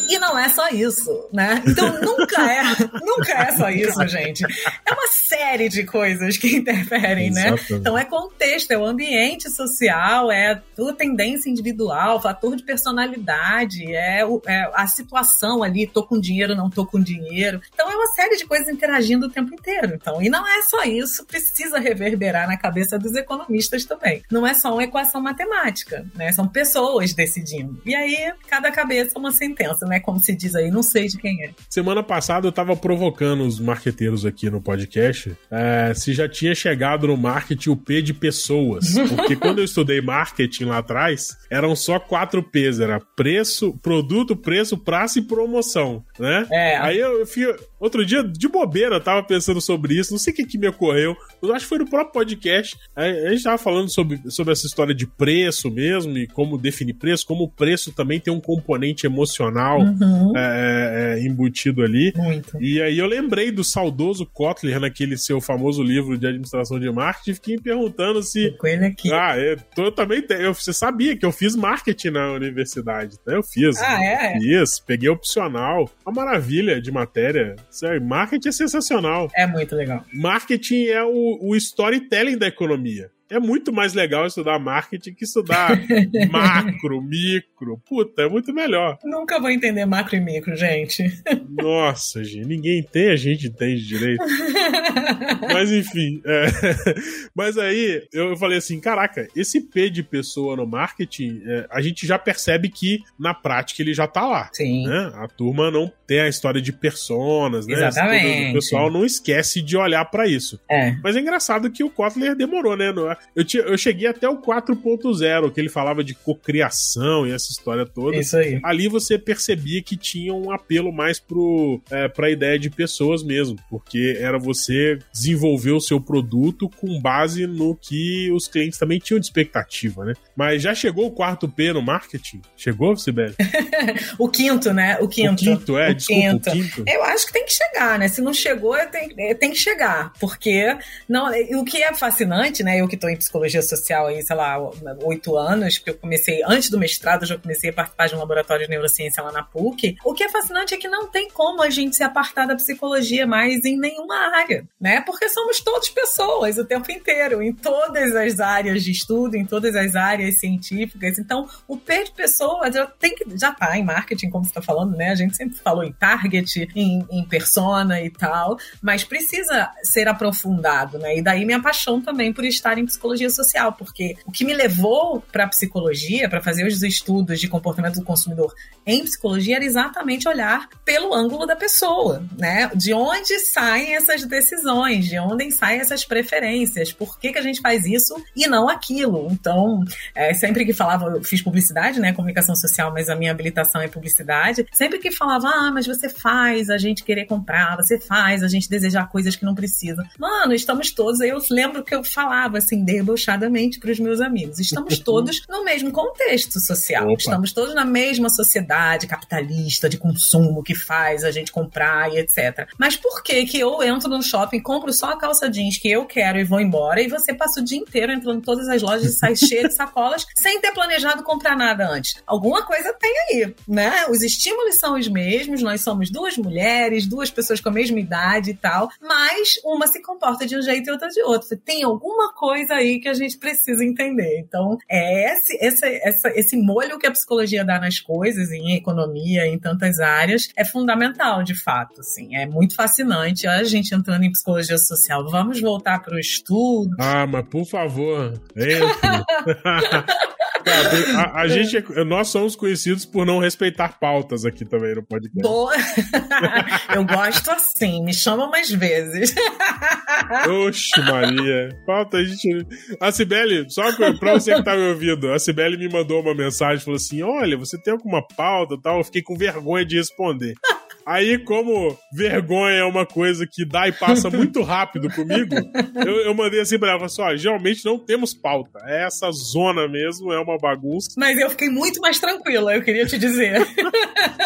E não é só isso, né? Então nunca é, nunca é só isso, gente. É uma série de coisas que interferem, né? Né? Então é contexto, é o ambiente social, é a tua tendência individual, fator de personalidade, é, o, é a situação ali, tô com dinheiro, não tô com dinheiro. Então é uma série de coisas interagindo o tempo inteiro. Então, e não é só isso, precisa reverberar na cabeça dos economistas também. Não é só uma equação matemática, né? São pessoas decidindo. E aí, cada cabeça é uma sentença, né? Como se diz aí, não sei de quem é. Semana passada eu tava provocando os marqueteiros aqui no podcast é, se já tinha chegado no marketing o P de pessoas. Porque quando eu estudei marketing lá atrás, eram só quatro P's. Era preço, produto, preço, prazo e promoção, né? É. Aí eu, eu fui, outro dia, de bobeira, eu tava pensando sobre isso, não sei o que, que me ocorreu, mas acho que foi no próprio podcast. A gente tava falando sobre, sobre essa história de preço mesmo e como definir preço, como o preço também tem um componente emocional uhum. é, é, é embutido ali. Muito. E aí eu lembrei do saudoso Kotler naquele seu famoso livro de administração de marketing, fiquei me perguntando se. Com ele aqui. Ah, eu, eu também eu, você sabia que eu fiz marketing na universidade, né? Eu fiz. Ah, é? Fiz, peguei opcional. Uma maravilha de matéria. Sério, marketing é sensacional. É muito legal. Marketing é o, o storytelling da economia é muito mais legal estudar marketing que estudar macro, micro. Puta, é muito melhor. Nunca vou entender macro e micro, gente. Nossa, gente, ninguém tem, a gente entende direito. Mas enfim. É. Mas aí eu falei assim: caraca, esse P de pessoa no marketing, é, a gente já percebe que na prática ele já tá lá. Sim. Né? A turma não tem a história de personas, né? Exatamente. O pessoal não esquece de olhar para isso. É. Mas é engraçado que o Kotler demorou, né? Eu, tinha, eu cheguei até o 4.0, que ele falava de cocriação e essa história toda. Isso aí. Ali você percebia que tinha um apelo mais pro, é, pra ideia de pessoas mesmo, porque era você desenvolver o seu produto com base no que os clientes também tinham de expectativa, né? Mas já chegou o quarto P no marketing? Chegou, Sibeli? o quinto, né? O quinto. O quinto, é, o desculpa, quinto. o quinto. Eu acho que tem que chegar, né? Se não chegou, tem, tem que chegar, porque não, o que é fascinante, né? Eu que tô em psicologia social aí, sei lá, oito anos, porque eu comecei, antes do mestrado, eu já comecei a participar de um laboratório de neurociência lá na PUC. O que é fascinante é que não tem como a gente se apartar da psicologia mais em nenhuma área, né? Porque somos todos pessoas o tempo inteiro, em todas as áreas de estudo, em todas as áreas científicas. Então, o P de pessoa já tem que já tá em marketing, como você está falando, né? A gente sempre falou em target, em, em persona e tal, mas precisa ser aprofundado, né? E daí minha paixão também por estar em psicologia social, porque o que me levou para psicologia, para fazer os estudos de comportamento do consumidor em psicologia, era exatamente olhar pelo ângulo da pessoa, né? De onde saem essas decisões, de onde saem essas preferências, por que, que a gente faz isso e não aquilo. Então, é, sempre que falava, eu fiz publicidade, né? Comunicação social, mas a minha habilitação é publicidade. Sempre que falava, ah, mas você faz a gente querer comprar, você faz a gente desejar coisas que não precisa. Mano, estamos todos. Eu lembro que eu falava assim, debochadamente para os meus amigos. Estamos todos no mesmo contexto social. Opa. Estamos todos na mesma sociedade capitalista de consumo que faz a gente comprar e etc. Mas por que que eu entro no shopping, compro só a calça jeans que eu quero e vou embora e você passa o dia inteiro entrando em todas as lojas e sai cheio de sacolas sem ter planejado comprar nada antes? Alguma coisa tem aí, né? Os estímulos são os mesmos, nós somos duas mulheres, duas pessoas com a mesma idade e tal, mas uma se comporta de um jeito e outra de outro. Tem alguma coisa aí que a gente precisa entender. Então, é esse, esse, essa, esse molho que a psicologia dá nas coisas, em economia, em tantas áreas, é fundamental, de fato. Assim. É muito fascinante a gente entrando em psicologia social. Vamos voltar para o estudo. Ah, mas por favor, entre. A, a, gente, é, nós somos conhecidos por não respeitar pautas aqui também no podcast. Boa. Eu gosto assim, me chama mais vezes. Oxe, Maria. Pauta, a gente. A Cibele, só pra você que tá me ouvindo, a Cibele me mandou uma mensagem falou assim: Olha, você tem alguma pauta tal? Eu fiquei com vergonha de responder. Aí, como vergonha é uma coisa que dá e passa muito rápido comigo, eu, eu mandei assim pra ela, só, geralmente não temos pauta. É essa zona mesmo, é uma bagunça. Mas eu fiquei muito mais tranquila, eu queria te dizer.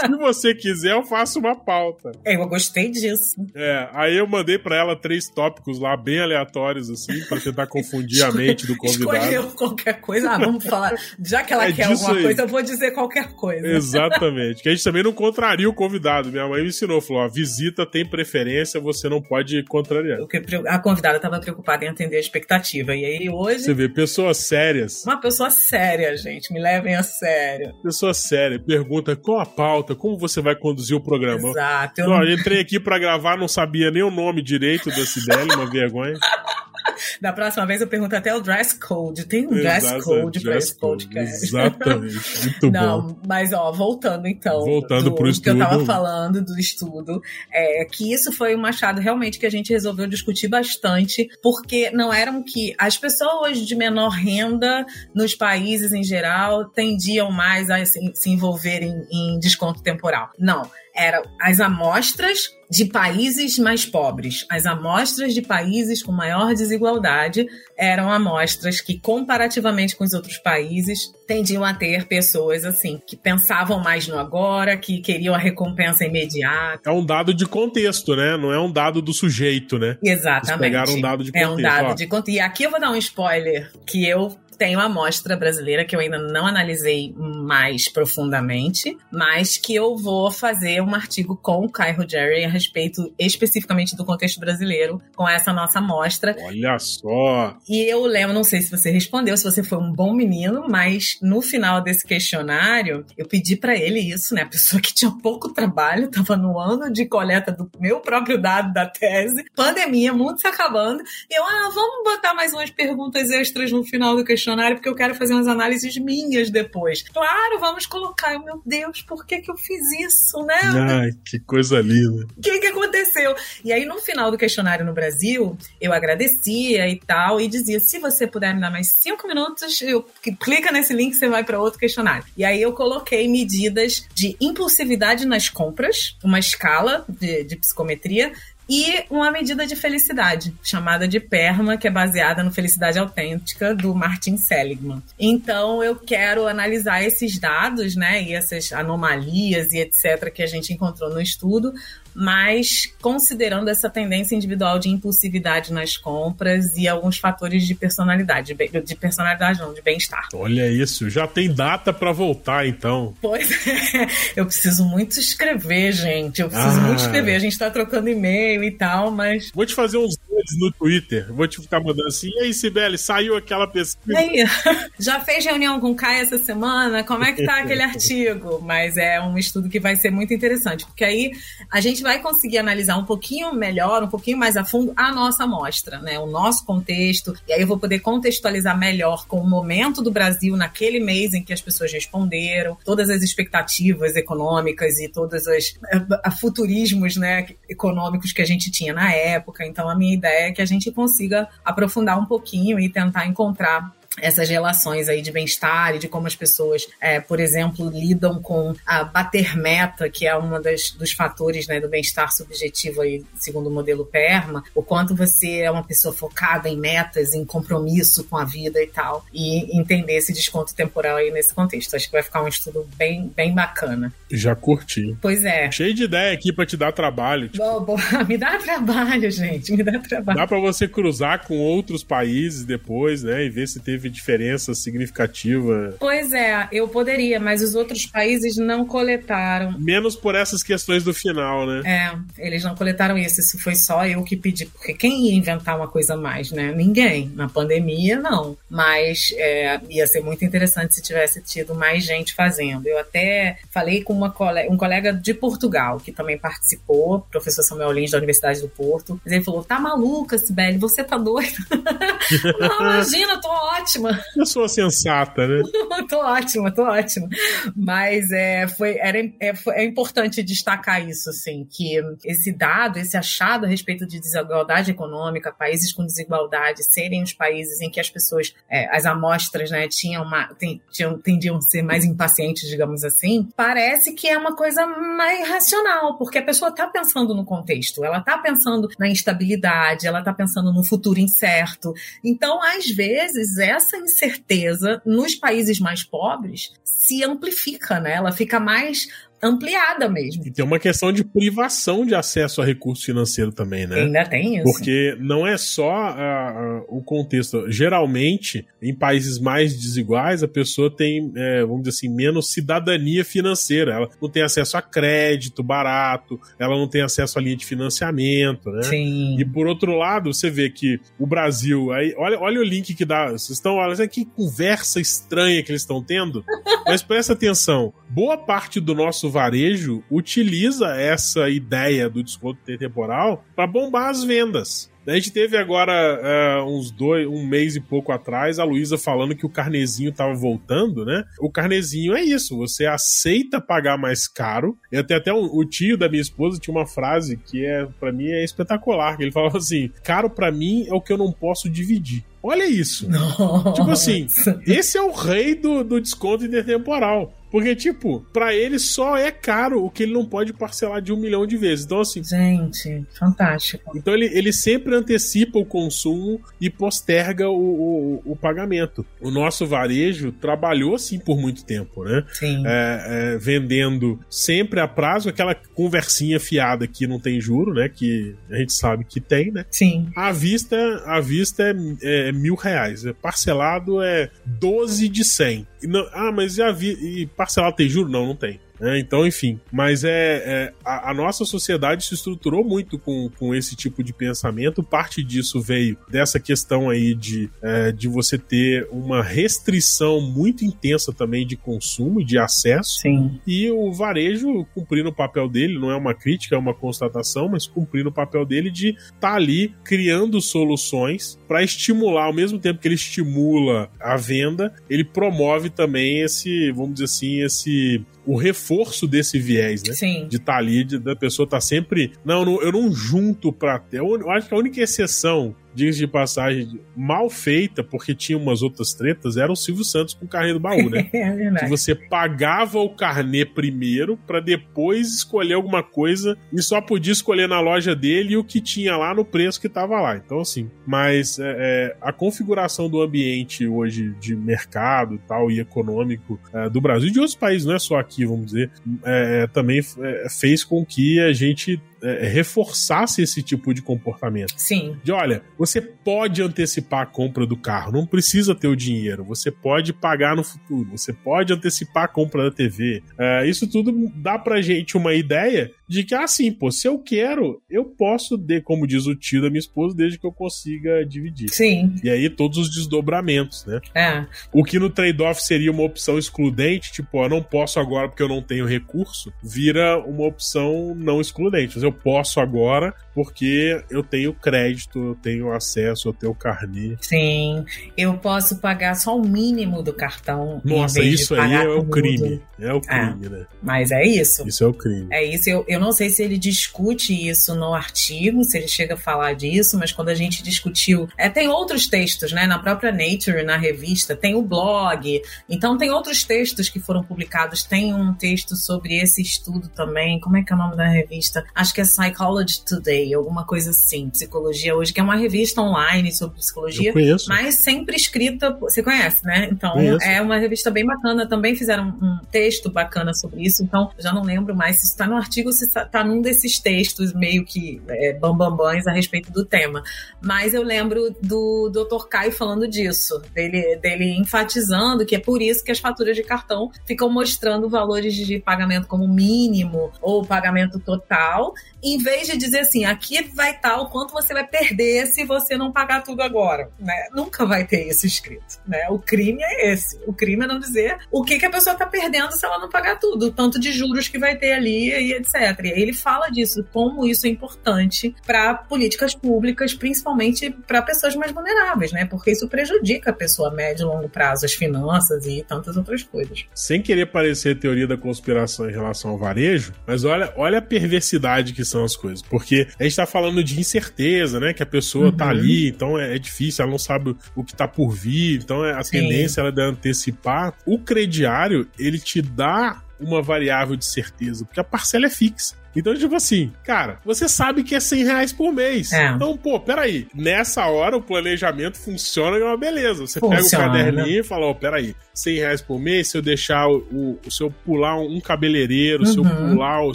Se você quiser, eu faço uma pauta. É, eu gostei disso. É, aí eu mandei pra ela três tópicos lá, bem aleatórios, assim, pra tentar confundir a mente do convidado. Escolheu qualquer coisa, ah, vamos falar. Já que ela é quer alguma aí. coisa, eu vou dizer qualquer coisa. Exatamente. Que a gente também não contraria o convidado. Minha mãe me ensinou, falou: a visita tem preferência, você não pode contrariar. A convidada estava preocupada em atender a expectativa. E aí hoje. Você vê, pessoas sérias. Uma pessoa séria, gente. Me levem a sério. Pessoa séria. Pergunta qual a pauta, como você vai conduzir o programa. Exato. Eu, eu entrei aqui para gravar, não sabia nem o nome direito da Cibele, uma vergonha. Da próxima vez eu pergunto até o dress code. Tem um dress code para esse podcast. Exatamente. Muito Não, bom. mas ó, voltando então. Voltando do, pro estudo. que eu tava falando do estudo, é que isso foi um machado realmente que a gente resolveu discutir bastante, porque não eram que as pessoas de menor renda nos países em geral tendiam mais a se, se envolverem em desconto temporal. Não eram as amostras de países mais pobres. As amostras de países com maior desigualdade eram amostras que, comparativamente com os outros países, tendiam a ter pessoas assim, que pensavam mais no agora, que queriam a recompensa imediata. É um dado de contexto, né? Não é um dado do sujeito, né? Exatamente. Eles pegaram um dado de contexto. É um dado Ó. de contexto. E aqui eu vou dar um spoiler que eu tem uma amostra brasileira que eu ainda não analisei mais profundamente, mas que eu vou fazer um artigo com o Caio Jerry a respeito especificamente do contexto brasileiro com essa nossa amostra. Olha só! E eu lembro, não sei se você respondeu, se você foi um bom menino, mas no final desse questionário, eu pedi para ele isso, né? A pessoa que tinha pouco trabalho, tava no ano de coleta do meu próprio dado da tese, pandemia, mundo se acabando, e eu, ah, vamos botar mais umas perguntas extras no final do questionário questionário porque eu quero fazer umas análises minhas depois. Claro, vamos colocar. Eu, meu Deus, por que, que eu fiz isso, né? Ai, que coisa linda. O que, que aconteceu? E aí, no final do questionário no Brasil, eu agradecia e tal, e dizia: se você puder me dar mais cinco minutos, eu clica nesse link você vai para outro questionário. E aí eu coloquei medidas de impulsividade nas compras, uma escala de, de psicometria e uma medida de felicidade, chamada de PERMA, que é baseada no Felicidade Autêntica, do Martin Seligman. Então, eu quero analisar esses dados, né, e essas anomalias e etc. que a gente encontrou no estudo, mas considerando essa tendência individual de impulsividade nas compras e alguns fatores de personalidade, de personalidade não, de bem-estar. Olha isso, já tem data para voltar então. Pois é, eu preciso muito escrever, gente, eu preciso ah. muito escrever, a gente tá trocando e-mail e tal, mas... Vou te fazer uns no Twitter. Vou te ficar mandando assim. E aí, Sibeli, saiu aquela pesquisa? E aí, já fez reunião com o Caio essa semana? Como é que tá aquele artigo? Mas é um estudo que vai ser muito interessante, porque aí a gente vai conseguir analisar um pouquinho melhor, um pouquinho mais a fundo a nossa amostra, né? O nosso contexto. E aí eu vou poder contextualizar melhor com o momento do Brasil naquele mês em que as pessoas responderam, todas as expectativas econômicas e todos os a, futurismos, né, econômicos que a gente tinha na época. Então a minha ideia é que a gente consiga aprofundar um pouquinho e tentar encontrar essas relações aí de bem-estar e de como as pessoas, é, por exemplo, lidam com a bater meta, que é um dos fatores né, do bem-estar subjetivo aí, segundo o modelo PERMA, o quanto você é uma pessoa focada em metas, em compromisso com a vida e tal, e entender esse desconto temporal aí nesse contexto. Acho que vai ficar um estudo bem, bem bacana. Já curti. Pois é. Cheio de ideia aqui para te dar trabalho. Tipo... Boa, boa. Me dá trabalho, gente, me dá trabalho. Dá para você cruzar com outros países depois, né, e ver se teve teve diferença significativa. Pois é, eu poderia, mas os outros países não coletaram. Menos por essas questões do final, né? É, eles não coletaram isso. Isso foi só eu que pedi. Porque quem ia inventar uma coisa mais, né? Ninguém. Na pandemia, não. Mas é, ia ser muito interessante se tivesse tido mais gente fazendo. Eu até falei com uma colega, um colega de Portugal, que também participou, professor Samuel Lins, da Universidade do Porto. Mas ele falou: tá maluca, Sibeli, você tá doida? não, imagina, tô ótima ótima. Pessoa sensata, né? tô ótima, tô ótima. Mas é, foi, era, é, foi, é importante destacar isso, assim, que esse dado, esse achado a respeito de desigualdade econômica, países com desigualdade serem os países em que as pessoas, é, as amostras, né, tinham uma, tinham, tendiam a ser mais impacientes, digamos assim, parece que é uma coisa mais racional, porque a pessoa está pensando no contexto, ela está pensando na instabilidade, ela está pensando no futuro incerto. Então, às vezes, essa incerteza nos países mais pobres se amplifica, né? Ela fica mais ampliada mesmo. E tem uma questão de privação de acesso a recurso financeiro também, né? Ainda tem isso. Porque não é só uh, uh, o contexto. Geralmente, em países mais desiguais, a pessoa tem, é, vamos dizer assim, menos cidadania financeira. Ela não tem acesso a crédito barato, ela não tem acesso a linha de financiamento, né? Sim. E por outro lado, você vê que o Brasil, aí, olha, olha o link que dá. Vocês estão, olha que conversa estranha que eles estão tendo. Mas presta atenção. Boa parte do nosso varejo utiliza essa ideia do desconto temporal para bombar as vendas. A gente teve agora uh, uns dois, um mês e pouco atrás, a Luísa falando que o carnezinho tava voltando, né? O carnezinho é isso, você aceita pagar mais caro. E até até o, o tio da minha esposa tinha uma frase que é para mim é espetacular, que ele falava assim: "Caro para mim é o que eu não posso dividir". Olha isso. Nossa. Tipo assim, esse é o rei do, do desconto intertemporal. Porque, tipo, para ele só é caro o que ele não pode parcelar de um milhão de vezes. Então, assim. Gente, fantástico. Então, ele, ele sempre antecipa o consumo e posterga o, o, o pagamento. O nosso varejo trabalhou assim por muito tempo, né? Sim. É, é, vendendo sempre a prazo, aquela conversinha fiada que não tem juro, né? Que a gente sabe que tem, né? Sim. À vista, à vista é, é mil reais. Parcelado é 12 de 100. Não, ah, mas a vi, e parcelado tem juro? Não, não tem. É, então, enfim. Mas é, é a, a, nossa sociedade se estruturou muito com, com esse tipo de pensamento. Parte disso veio dessa questão aí de, é, de você ter uma restrição muito intensa também de consumo e de acesso. Sim. E o varejo cumprindo o papel dele, não é uma crítica, é uma constatação, mas cumprindo o papel dele de estar tá ali criando soluções para estimular, ao mesmo tempo que ele estimula a venda, ele promove também esse, vamos dizer assim, esse o reforço desse viés, né? Sim. De estar tá ali, de, da pessoa estar tá sempre. Não, não, eu não junto pra. Eu, eu acho que a única exceção diga de passagem, mal feita, porque tinha umas outras tretas, era o Silvio Santos com o carnê do baú, né? é. Que você pagava o carnê primeiro para depois escolher alguma coisa e só podia escolher na loja dele o que tinha lá no preço que tava lá. Então, assim, mas é, é, a configuração do ambiente hoje de mercado e tal e econômico é, do Brasil e de outros países, não é só aqui, vamos dizer, é, também é, fez com que a gente é, reforçasse esse tipo de comportamento. Sim. De olha, você pode antecipar a compra do carro, não precisa ter o dinheiro, você pode pagar no futuro, você pode antecipar a compra da TV. É, isso tudo dá pra gente uma ideia de que, assim, pô, se eu quero, eu posso, de, como diz o tio da minha esposa, desde que eu consiga dividir. Sim. E aí todos os desdobramentos, né? É. O que no trade-off seria uma opção excludente, tipo, eu não posso agora porque eu não tenho recurso, vira uma opção não excludente. Mas eu posso agora porque eu tenho crédito, eu tenho acesso, eu tenho carnê. Sim, eu posso pagar só o mínimo do cartão. Nossa, isso aí é o crime. É o é, crime, né? Mas é isso. Isso é o crime. É isso. Eu, eu não sei se ele discute isso no artigo, se ele chega a falar disso, mas quando a gente discutiu. É, tem outros textos, né? Na própria Nature, na revista, tem o blog. Então tem outros textos que foram publicados. Tem um texto sobre esse estudo também. Como é que é o nome da revista? Acho que é Psychology Today alguma coisa assim, Psicologia Hoje, que é uma revista online sobre psicologia, mas sempre escrita. Você conhece, né? Então conheço. é uma revista bem bacana. Também fizeram um texto bacana sobre isso. Então já não lembro mais se está no artigo ou se está num desses textos meio que é, bambambãs a respeito do tema. Mas eu lembro do Dr. Caio falando disso, dele, dele enfatizando que é por isso que as faturas de cartão ficam mostrando valores de pagamento como mínimo ou pagamento total em vez de dizer assim, aqui vai estar o quanto você vai perder se você não pagar tudo agora, né? Nunca vai ter isso escrito, né? O crime é esse. O crime é não dizer o que, que a pessoa está perdendo se ela não pagar tudo, o tanto de juros que vai ter ali e etc. E ele fala disso, como isso é importante para políticas públicas, principalmente para pessoas mais vulneráveis, né? Porque isso prejudica a pessoa a médio e longo prazo, as finanças e tantas outras coisas. Sem querer parecer teoria da conspiração em relação ao varejo, mas olha, olha a perversidade que são as coisas. Porque a gente tá falando de incerteza, né? Que a pessoa tá uhum. tá ali, então é, é, difícil, ela não sabe o que tá por vir, então é, a Sim. tendência ela é de antecipar. O crediário, ele te dá uma variável de certeza, porque a parcela é fixa. Então, tipo assim, cara, você sabe que é 100 reais por mês. É. Então, pô, peraí. Nessa hora o planejamento funciona é uma beleza. Você funciona. pega o caderninho e fala, ó, oh, peraí, 100 reais por mês, se eu deixar o, o se eu pular um cabeleireiro, uhum. se eu uhum. pular,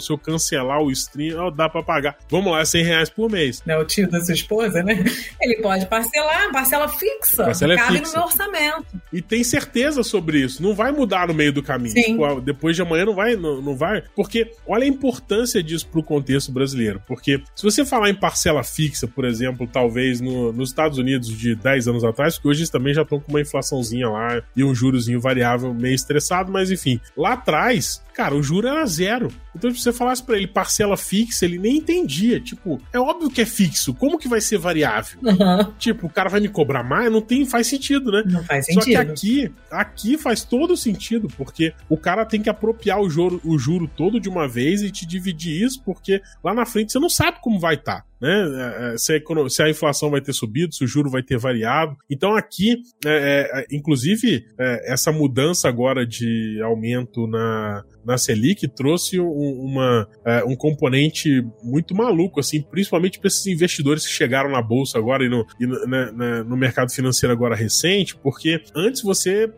se eu cancelar o stream, ó, dá pra pagar. Vamos lá, 100 reais por mês. Não, o tio da sua esposa, né? Ele pode parcelar, parcela fixa. Parcela é cabe fixa. no meu orçamento. E tem certeza sobre isso. Não vai mudar no meio do caminho. Tipo, depois de amanhã não vai, não, não vai. Porque olha a importância de disso para o contexto brasileiro. Porque se você falar em parcela fixa, por exemplo, talvez no, nos Estados Unidos de 10 anos atrás, que hoje eles também já estão com uma inflaçãozinha lá e um jurozinho variável meio estressado, mas enfim, lá atrás Cara, o juro era zero. Então, se você falasse para ele parcela fixa, ele nem entendia. Tipo, é óbvio que é fixo. Como que vai ser variável? Uhum. Tipo, o cara vai me cobrar mais? Não tem, faz sentido, né? Não faz sentido. Só que aqui, aqui faz todo sentido, porque o cara tem que apropriar o juro, o juro todo de uma vez e te dividir isso, porque lá na frente você não sabe como vai estar. Tá né? É, é, se a, se a, inflação vai ter subido, se o juro vai ter variado. Então aqui, é, é, inclusive, é, essa mudança agora de aumento na, na Selic trouxe um, uma, é, um componente muito maluco, assim, principalmente para esses investidores que chegaram na bolsa agora e no, e no, né, né, no mercado financeiro agora recente, porque antes você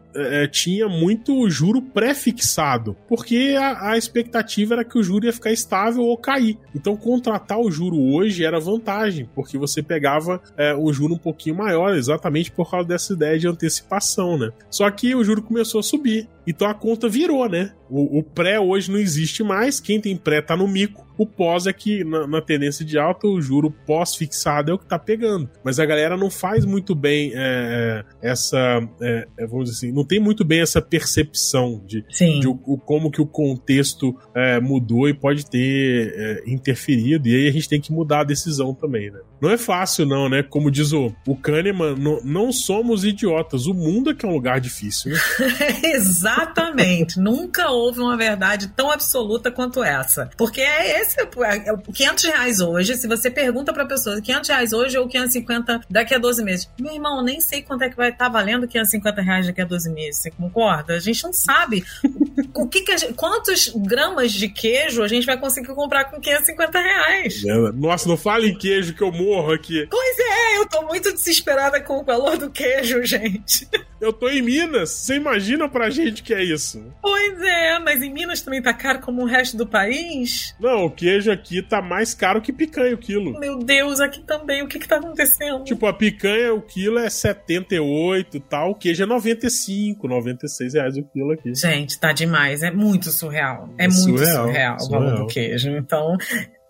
tinha muito juro pré-fixado, porque a, a expectativa era que o juro ia ficar estável ou cair. Então contratar o juro hoje era era vantagem, porque você pegava é, o juro um pouquinho maior, exatamente por causa dessa ideia de antecipação, né? Só que o juro começou a subir. Então a conta virou, né? O, o pré hoje não existe mais, quem tem pré tá no mico. O pós é que, na, na tendência de alta, o juro pós-fixado é o que tá pegando. Mas a galera não faz muito bem é, é essa. É, é, vamos dizer assim, não tem muito bem essa percepção de, de o, o, como que o contexto é, mudou e pode ter é, interferido. E aí a gente tem que mudar a decisão também, né? Não é fácil, não, né? Como diz o, o Kahneman, não, não somos idiotas. O mundo é que é um lugar difícil, né? Exatamente. Nunca houve uma verdade tão absoluta quanto essa. Porque é esse, é 500 reais hoje, se você pergunta pra pessoa 500 reais hoje ou 550 daqui a 12 meses. Meu irmão, nem sei quanto é que vai estar tá valendo 550 reais daqui a 12 meses. Você concorda? A gente não sabe o que, que gente, quantos gramas de queijo a gente vai conseguir comprar com 550 reais. Nossa, não fale em queijo que eu morro aqui. Pois é, eu tô muito desesperada com o valor do queijo, gente. Eu tô em Minas. Você imagina pra gente que é isso? Pois é, mas em Minas também tá caro como o resto do país? Não, o queijo aqui tá mais caro que picanha o quilo. Meu Deus, aqui também. O que que tá acontecendo? Tipo, a picanha, o quilo é 78 e tal. O queijo é 95, 96 reais o quilo aqui. Gente, tá demais. É muito surreal. É, é muito surreal, surreal o valor do queijo. Então,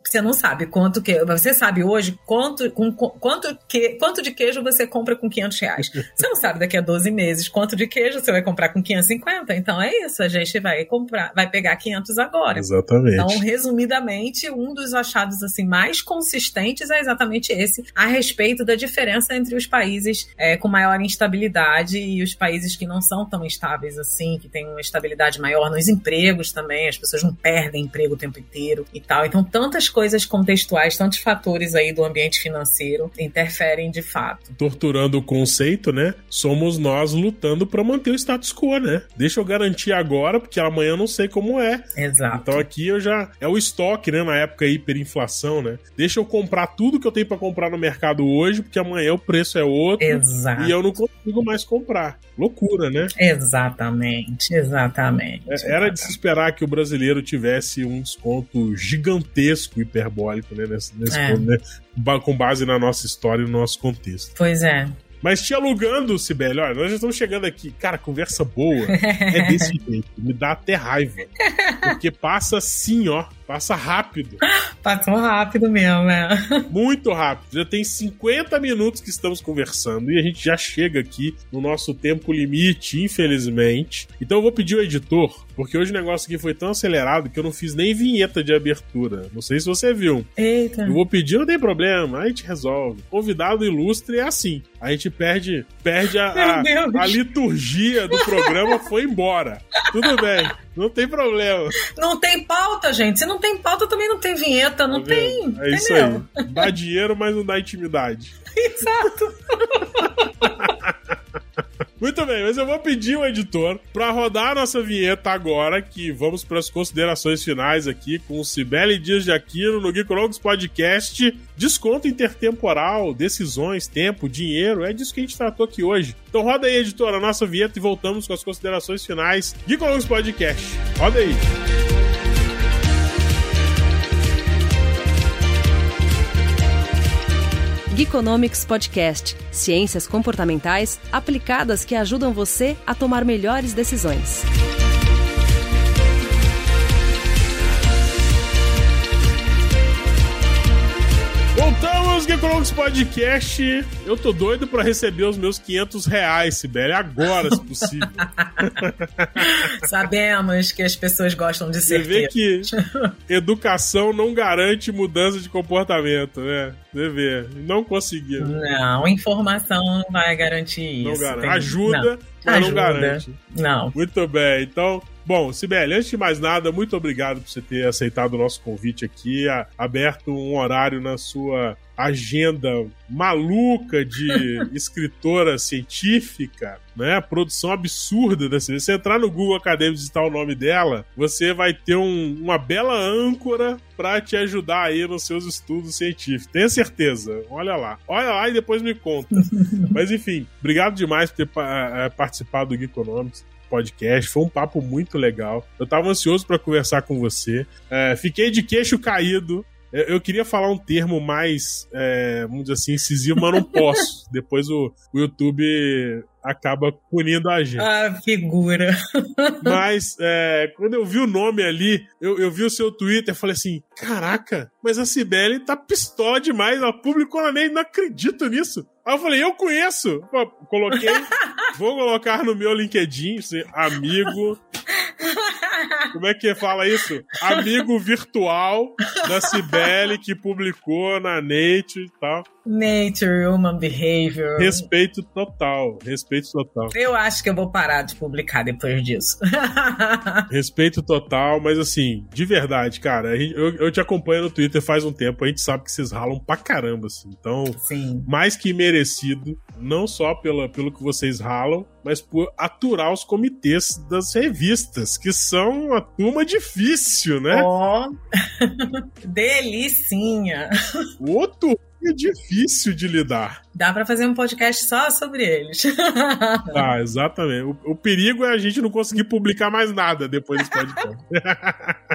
você não sabe quanto que. Você sabe hoje quanto, com, quanto, que, quanto de queijo você compra com 500 reais. Você não sabe daqui a 12 meses quanto de queijo você vai comprar com 550. Então é isso, a gente vai comprar, vai pegar 500 agora. Exatamente. Então, resumidamente, um dos achados assim mais consistentes é exatamente esse, a respeito da diferença entre os países é, com maior instabilidade e os países que não são tão estáveis assim, que têm uma estabilidade maior nos empregos também, as pessoas não perdem emprego o tempo inteiro e tal. Então, tantas coisas contextuais, tantos fatores aí do ambiente financeiro interferem de fato. Torturando o conceito, né? Somos nós lutando para manter o status quo, né? Deixa eu garantir agora, porque amanhã eu não sei como é. Exato. Então aqui eu já. É o estoque, né? Na época hiperinflação, né? Deixa eu comprar tudo que eu tenho para comprar no mercado hoje, porque amanhã o preço é outro. Exato. E eu não consigo mais comprar. Loucura, né? Exatamente, exatamente. É, era de se esperar que o brasileiro tivesse um desconto gigantesco hiperbólico, né? Nesse, nesse é. ponto, né? Com base na nossa história e no nosso contexto. Pois é. Mas te alugando, Sibeli, olha, nós já estamos chegando aqui. Cara, conversa boa é desse jeito. Me dá até raiva. Porque passa assim, ó Passa rápido. Passou rápido mesmo, é. Muito rápido. Já tem 50 minutos que estamos conversando e a gente já chega aqui no nosso tempo limite, infelizmente. Então eu vou pedir ao editor, porque hoje o negócio aqui foi tão acelerado que eu não fiz nem vinheta de abertura. Não sei se você viu. Eita. Eu vou pedir, não tem problema, a gente resolve. Convidado ilustre é assim. A gente perde, perde a, a, a liturgia do programa, foi embora. Tudo bem, não tem problema. Não tem pauta, gente. Se não tem pauta, também não tem vinheta, não Tá tem. É isso entendeu? aí. Dá dinheiro, mas não dá intimidade. Exato. Muito bem, mas eu vou pedir ao editor pra rodar a nossa vinheta agora, que vamos para as considerações finais aqui com o Cibele Dias de Aquino no Geekologos Podcast. Desconto intertemporal, decisões, tempo, dinheiro, é disso que a gente tratou aqui hoje. Então roda aí, editor, a nossa vinheta e voltamos com as considerações finais. Geekologos Podcast. Roda aí. Geekonomics Podcast Ciências comportamentais aplicadas que ajudam você a tomar melhores decisões. Voltamos, Geekologos Podcast. Eu tô doido pra receber os meus 500 reais, Sibeli, agora, se possível. Sabemos que as pessoas gostam de Você ser. vê que educação não garante mudança de comportamento, né? Você vê. Não conseguiu. Não, informação não vai garantir Não isso. garante. Ajuda, Não. Mas não Ajuda. garante. Não. Muito bem, então. Bom, Sibeli, antes de mais nada, muito obrigado por você ter aceitado o nosso convite aqui, a- aberto um horário na sua agenda maluca de escritora científica, né? Produção absurda dessa vez. Se você entrar no Google Acadêmico e digitar o nome dela, você vai ter um- uma bela âncora para te ajudar aí nos seus estudos científicos. Tenha certeza. Olha lá. Olha lá e depois me conta. Mas enfim, obrigado demais por ter pa- eh, participado do Geekonomics podcast. Foi um papo muito legal. Eu tava ansioso para conversar com você. É, fiquei de queixo caído. Eu, eu queria falar um termo mais, é, vamos dizer assim, incisivo, mas não posso. Depois o, o YouTube acaba punindo a gente. Ah, figura. Mas é, quando eu vi o nome ali, eu, eu vi o seu Twitter falei assim: caraca, mas a Cibele tá pistola demais. Ela publicou na nem não acredito nisso. Aí eu falei, eu conheço. Pô, Coloquei, vou colocar no meu LinkedIn, assim, amigo. Como é que fala isso? Amigo virtual da Cibele que publicou na Nature e tal. Nature, Human Behavior. Respeito total, respeito total. Eu acho que eu vou parar de publicar depois disso. Respeito total, mas assim, de verdade, cara, eu, eu te acompanho no Twitter faz um tempo, a gente sabe que vocês ralam pra caramba, assim. Então, Sim. mais que merecido, não só pela, pelo que vocês ralam, mas por aturar os comitês das revistas, que são uma turma difícil, né? Ó. Delicinha. O turma é difícil de lidar. Dá pra fazer um podcast só sobre eles. Ah, exatamente. O, o perigo é a gente não conseguir publicar mais nada depois desse podcast.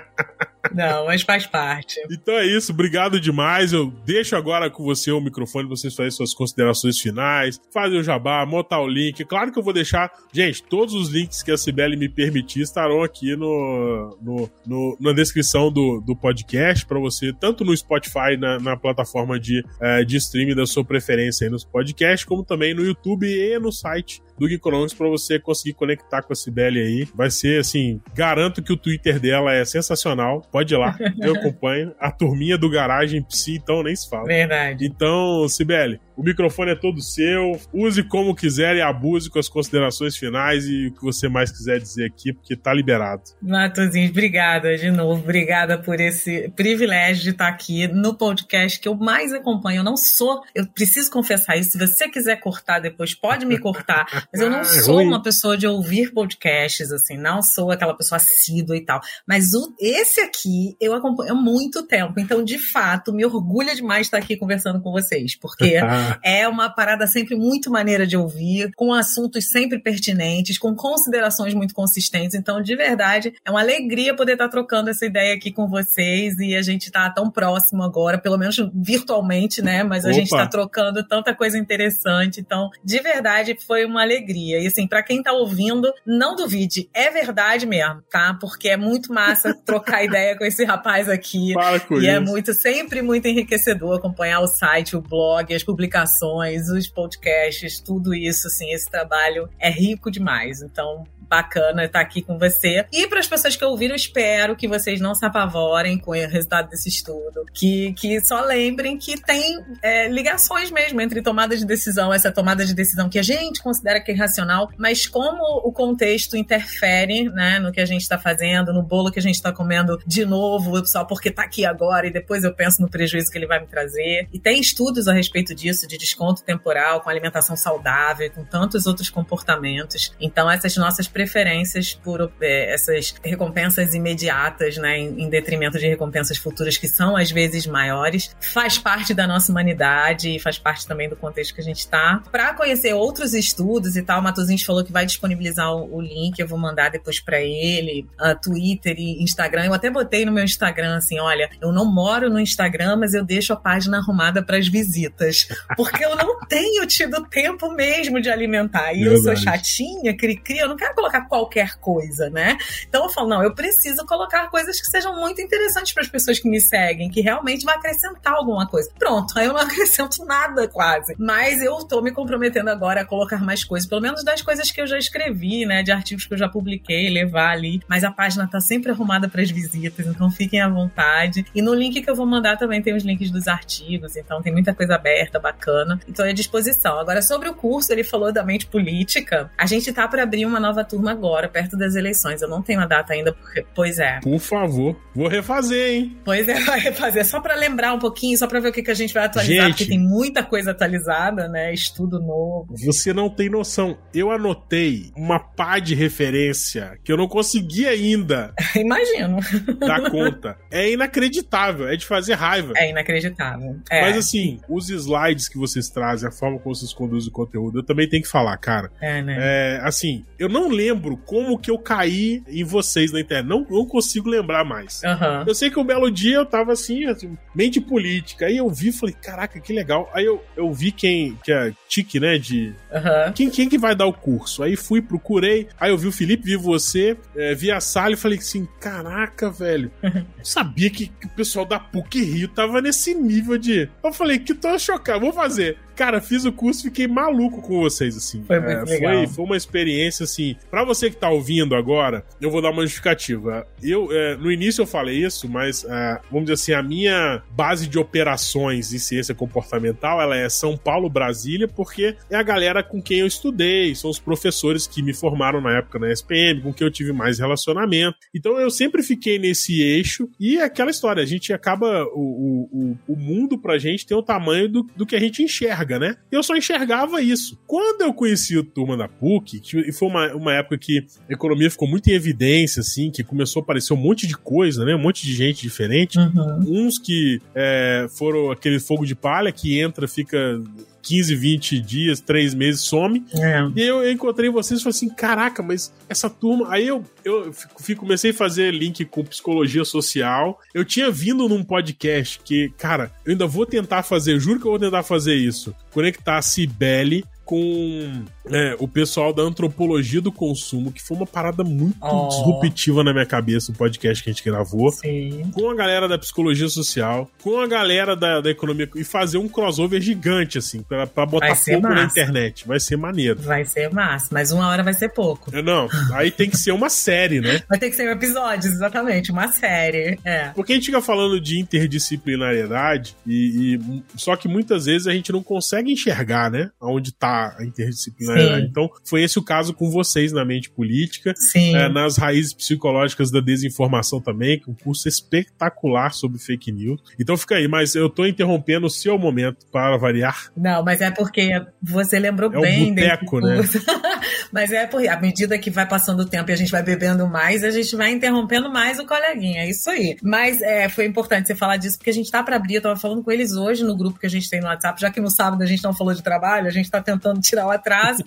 Não, mas faz parte. Então é isso, obrigado demais. Eu deixo agora com você o microfone vocês fazerem suas considerações finais, fazer o jabá, montar o link. Claro que eu vou deixar, gente, todos os links que a Cibele me permitir estarão aqui no, no, no- na descrição do, do podcast para você, tanto no Spotify, na, na plataforma de, eh, de streaming da sua preferência aí nos podcasts, como também no YouTube e no site do Geekonomics para você conseguir conectar com a Cibele aí. Vai ser assim, garanto que o Twitter dela é sensacional. Pode ir lá, eu acompanho. A turminha do Garagem Psi, então nem se fala. Verdade. Então, Cibele, o microfone é todo seu. Use como quiser e abuse com as considerações finais e o que você mais quiser dizer aqui, porque tá liberado. Matozinho, obrigada de novo. Obrigada por esse privilégio de estar aqui no podcast que eu mais acompanho. Eu não sou, eu preciso confessar isso. Se você quiser cortar depois, pode me cortar. Mas eu não Ah, é sou uma pessoa de ouvir podcasts, assim, não sou aquela pessoa assídua e tal. Mas o, esse aqui eu acompanho há muito tempo. Então, de fato, me orgulha demais estar aqui conversando com vocês. Porque é uma parada sempre muito maneira de ouvir, com assuntos sempre pertinentes, com considerações muito consistentes. Então, de verdade, é uma alegria poder estar trocando essa ideia aqui com vocês e a gente tá tão próximo agora, pelo menos virtualmente, né? Mas a Opa. gente tá trocando tanta coisa interessante. Então, de verdade, foi uma alegria. E assim, para quem tá ouvindo, não duvide, é verdade mesmo, tá? Porque é muito massa trocar ideia com esse rapaz aqui. Para com e é isso. é muito, sempre muito enriquecedor acompanhar o site, o blog, as publicações, os podcasts, tudo isso, assim, esse trabalho é rico demais. Então, bacana estar aqui com você. E para as pessoas que ouviram, espero que vocês não se apavorem com o resultado desse estudo. Que, que só lembrem que tem é, ligações mesmo entre tomada de decisão, essa tomada de decisão que a gente considera que é irracional, mas como o contexto interfere né, no que a gente está fazendo, no bolo que a gente está comendo de novo, só porque está aqui agora e depois eu penso no prejuízo que ele vai me trazer. E tem estudos a respeito disso, de desconto temporal, com alimentação saudável, com tantos outros comportamentos. Então, essas nossas preferências por é, essas recompensas imediatas, né, em, em, detrimento de recompensas futuras que são às vezes maiores, faz parte da nossa humanidade e faz parte também do contexto que a gente está. Para conhecer outros estudos e tal, o Matosinhos falou que vai disponibilizar o, o link, eu vou mandar depois para ele, uh, Twitter e Instagram. Eu até botei no meu Instagram assim, olha, eu não moro no Instagram, mas eu deixo a página arrumada para as visitas, porque eu não tenho tido tempo mesmo de alimentar. E eu sou chatinha, cri-cri, eu não quero colocar colocar qualquer coisa, né? Então eu falo, não, eu preciso colocar coisas que sejam muito interessantes para as pessoas que me seguem, que realmente vai acrescentar alguma coisa. Pronto, aí eu não acrescento nada quase. Mas eu tô me comprometendo agora a colocar mais coisas, pelo menos das coisas que eu já escrevi, né? De artigos que eu já publiquei, levar ali. Mas a página tá sempre arrumada para as visitas, então fiquem à vontade. E no link que eu vou mandar também tem os links dos artigos, então tem muita coisa aberta, bacana. Então é à disposição. Agora, sobre o curso, ele falou da mente política. A gente tá para abrir uma nova turma turma agora, perto das eleições. Eu não tenho a data ainda, porque, pois é. Por favor, vou refazer, hein? Pois é, vai refazer. Só para lembrar um pouquinho, só para ver o que, que a gente vai atualizar, gente, porque tem muita coisa atualizada, né? Estudo novo. Você não tem noção. Eu anotei uma pá de referência que eu não consegui ainda. Imagino. Dar conta. É inacreditável, é de fazer raiva. É inacreditável. É. Mas assim, os slides que vocês trazem, a forma como vocês conduzem o conteúdo, eu também tenho que falar, cara. É, né? É, assim, eu não lembro lembro como que eu caí em vocês na internet. Não, não consigo lembrar mais. Uhum. Eu sei que um belo dia eu tava assim, assim, mente política. Aí eu vi e falei, caraca, que legal. Aí eu, eu vi quem, que é Tique, né, de... Uhum. Quem, quem que vai dar o curso? Aí fui, procurei. Aí eu vi o Felipe, vi você, é, vi a sala e falei assim, caraca, velho. Eu sabia que, que, o pessoal da PUC Rio tava nesse nível de... Eu falei, que tô chocado, vou fazer. Cara, fiz o curso, fiquei maluco com vocês, assim. Foi muito é, legal. Foi, foi uma experiência, assim. Pra você que tá ouvindo agora, eu vou dar uma justificativa. Eu, é, no início eu falei isso, mas, é, vamos dizer assim, a minha base de operações em ciência comportamental, ela é São Paulo, Brasília, porque é a galera com quem eu estudei, são os professores que me formaram na época na SPM, com quem eu tive mais relacionamento. Então eu sempre fiquei nesse eixo e é aquela história, a gente acaba, o, o, o mundo pra gente tem o tamanho do, do que a gente enxerga enxerga, né? Eu só enxergava isso. Quando eu conheci o Turma da PUC, e foi uma, uma época que a economia ficou muito em evidência, assim, que começou a aparecer um monte de coisa, né? Um monte de gente diferente. Uhum. Uns que é, foram aquele fogo de palha que entra, fica 15, 20 dias, 3 meses, some. É. E eu, eu encontrei vocês e falei assim: caraca, mas essa turma. Aí eu, eu fico, comecei a fazer link com psicologia social. Eu tinha vindo num podcast que, cara, eu ainda vou tentar fazer, juro que eu vou tentar fazer isso. Conectar a Cibele com é, o pessoal da antropologia do consumo, que foi uma parada muito oh. disruptiva na minha cabeça, o podcast que a gente gravou. Sim. Com a galera da psicologia social, com a galera da, da economia, e fazer um crossover gigante, assim, pra, pra botar fogo massa. na internet. Vai ser maneiro. Vai ser massa, mas uma hora vai ser pouco. É, não, aí tem que ser uma série, né? Vai ter que ser um episódio, exatamente, uma série. É. Porque a gente fica falando de interdisciplinariedade, e, e só que muitas vezes a gente não consegue enxergar, né? Onde tá a interdisciplinaridade. Então, foi esse o caso com vocês na mente política, é, nas raízes psicológicas da desinformação também, que é um curso espetacular sobre fake news. Então fica aí, mas eu tô interrompendo o seu momento para variar. Não, mas é porque você lembrou é bem. Um boteco, né? mas é porque à medida que vai passando o tempo e a gente vai bebendo mais, a gente vai interrompendo mais o coleguinha. É isso aí. Mas é, foi importante você falar disso, porque a gente tá para abrir, eu tava falando com eles hoje no grupo que a gente tem no WhatsApp, já que no sábado a gente não falou de trabalho, a gente tá tentando tirar o atraso.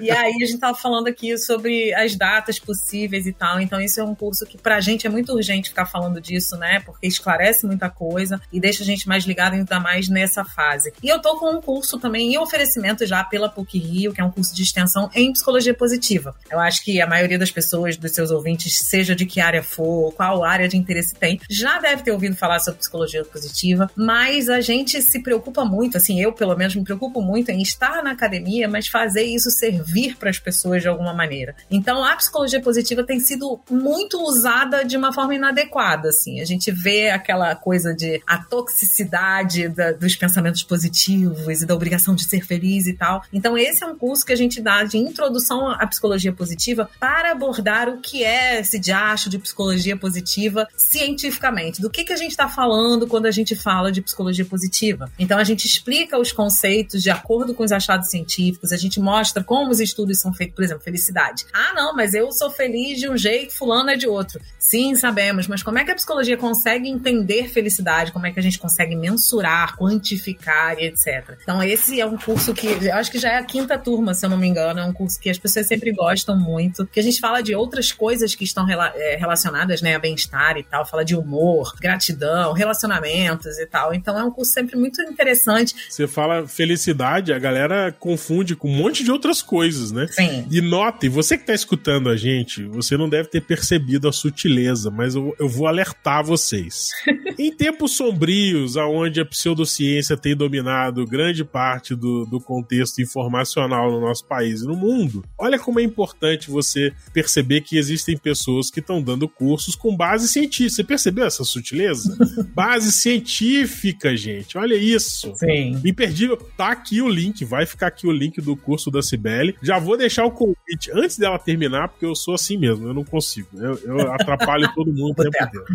e aí a gente tava falando aqui sobre as datas possíveis e tal. Então, isso é um curso que pra gente é muito urgente ficar falando disso, né? Porque esclarece muita coisa e deixa a gente mais ligado ainda mais nessa fase. E eu tô com um curso também em oferecimento já pela PUC Rio, que é um curso de extensão em psicologia positiva. Eu acho que a maioria das pessoas, dos seus ouvintes, seja de que área for, qual área de interesse tem, já deve ter ouvido falar sobre psicologia positiva, mas a gente se preocupa muito, assim, eu pelo menos me preocupo muito em estar na academia, mas fazer isso servir para as pessoas de alguma maneira. Então, a psicologia positiva tem sido muito usada de uma forma inadequada, assim. A gente vê aquela coisa de a toxicidade da, dos pensamentos positivos e da obrigação de ser feliz e tal. Então, esse é um curso que a gente dá de introdução à psicologia positiva para abordar o que é esse diacho de psicologia positiva cientificamente. Do que, que a gente está falando quando a gente fala de psicologia positiva. Então, a gente explica os conceitos de acordo com os achados científicos, a gente mostra como os estudos são feitos, por exemplo, felicidade. Ah, não, mas eu sou feliz de um jeito, fulano é de outro. Sim, sabemos, mas como é que a psicologia consegue entender felicidade? Como é que a gente consegue mensurar, quantificar e etc. Então, esse é um curso que eu acho que já é a quinta turma, se eu não me engano. É um curso que as pessoas sempre gostam muito, que a gente fala de outras coisas que estão rela é, relacionadas né, a bem-estar e tal, fala de humor, gratidão, relacionamentos e tal. Então, é um curso sempre muito interessante. Você fala felicidade, a galera confunde com um monte de outras coisas, né? Sim. E note, você que está escutando a gente, você não deve ter percebido a sutileza, mas eu, eu vou alertar vocês. em tempos sombrios, onde a pseudociência tem dominado grande parte do, do contexto informacional no nosso país e no mundo, olha como é importante você perceber que existem pessoas que estão dando cursos com base científica. Você percebeu essa sutileza? base científica, gente. Olha isso. Sim. Imperdível. Tá aqui o link, vai ficar aqui o link do curso da Cibele. Já vou deixar o convite antes dela terminar, porque eu sou assim mesmo, eu não consigo. Eu, eu atrapalho todo mundo o tempo inteiro.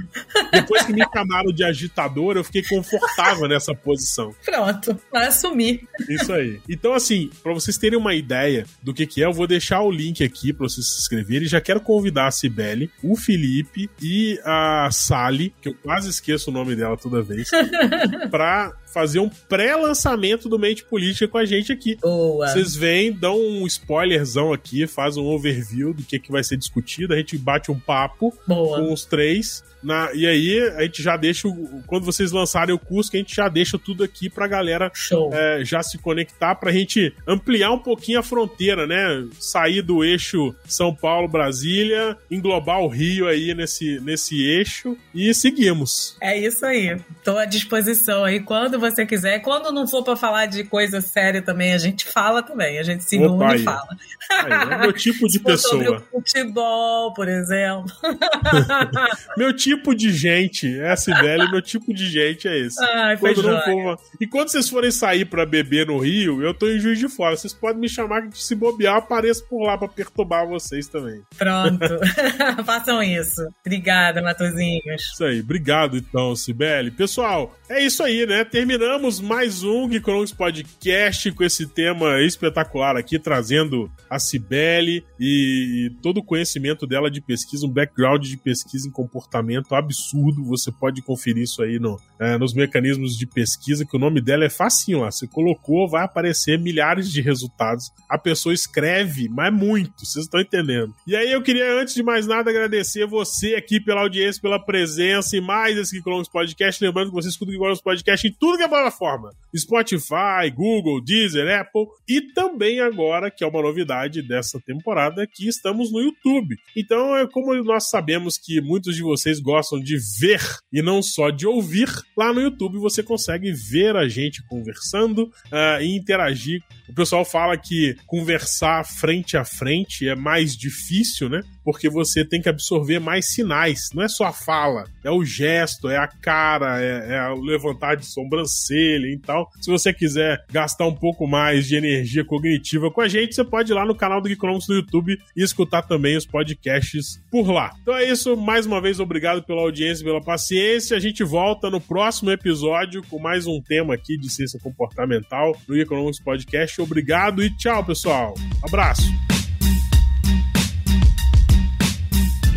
Depois que me chamaram de agitador, eu fiquei confortável nessa posição. Pronto, vai assumir. Isso aí. Então, assim, para vocês terem uma ideia do que, que é, eu vou deixar o link aqui para vocês se inscreverem. Já quero convidar a Cibele, o Felipe e a Sally, que eu quase esqueço o nome dela toda vez, para fazer um pré-lançamento do Mente Política com a gente aqui. Boa. Vocês vêm, dão um spoilerzão aqui, faz um overview do que, que vai ser discutido, a gente bate um papo Boa. com os três. Na, e aí a gente já deixa, o, quando vocês lançarem o curso, que a gente já deixa tudo aqui pra galera é, já se conectar, pra gente ampliar um pouquinho a fronteira, né? Sair do eixo São Paulo-Brasília, englobar o Rio aí nesse, nesse eixo e seguimos. É isso aí. Tô à disposição aí quando você quiser. Quando não for pra falar de coisa séria também, a gente fala também. A gente se une e fala. Aí, é meu tipo de pessoa. Sobre o futebol, por exemplo. meu tipo de gente é a Cibele, meu tipo de gente é esse. Ai, quando não for... E quando vocês forem sair pra beber no Rio, eu tô em Juiz de Fora. Vocês podem me chamar que se bobear, apareço por lá pra perturbar vocês também. Pronto. Façam isso. Obrigada, Matozinhos. Isso aí. Obrigado, então, Cibele. Pessoal, é isso aí, né? Terminamos mais um Geekonomics Podcast com esse tema espetacular aqui, trazendo a Cibele e todo o conhecimento dela de pesquisa, um background de pesquisa em comportamento absurdo. Você pode conferir isso aí no, é, nos mecanismos de pesquisa, que o nome dela é facinho lá. Você colocou, vai aparecer milhares de resultados. A pessoa escreve, mas muito, vocês estão entendendo. E aí eu queria, antes de mais nada, agradecer você aqui pela audiência, pela presença e mais esse Geekonomics Podcast. Lembrando que você escuta o Geekonomics Podcast em tudo que é plataforma. Spotify, Google, Deezer, Apple e também agora, que é uma novidade dessa temporada, que estamos no YouTube. Então, é como nós sabemos que muitos de vocês gostam de ver e não só de ouvir, lá no YouTube você consegue ver a gente conversando uh, e interagir. O pessoal fala que conversar frente a frente é mais difícil, né? Porque você tem que absorver mais sinais. Não é só a fala, é o gesto, é a cara, é, é o levantar de sobrancelha e tal. Se você quiser gastar um pouco mais de energia cognitiva com a gente, você pode ir lá no canal do Geekonomics no YouTube e escutar também os podcasts por lá. Então é isso, mais uma vez, obrigado pela audiência pela paciência. A gente volta no próximo episódio com mais um tema aqui de ciência comportamental no Economics Podcast. Obrigado e tchau, pessoal. Abraço.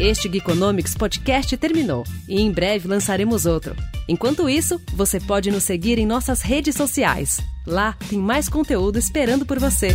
Este Geekonomics Podcast terminou e em breve lançaremos outro. Enquanto isso, você pode nos seguir em nossas redes sociais. Lá tem mais conteúdo esperando por você.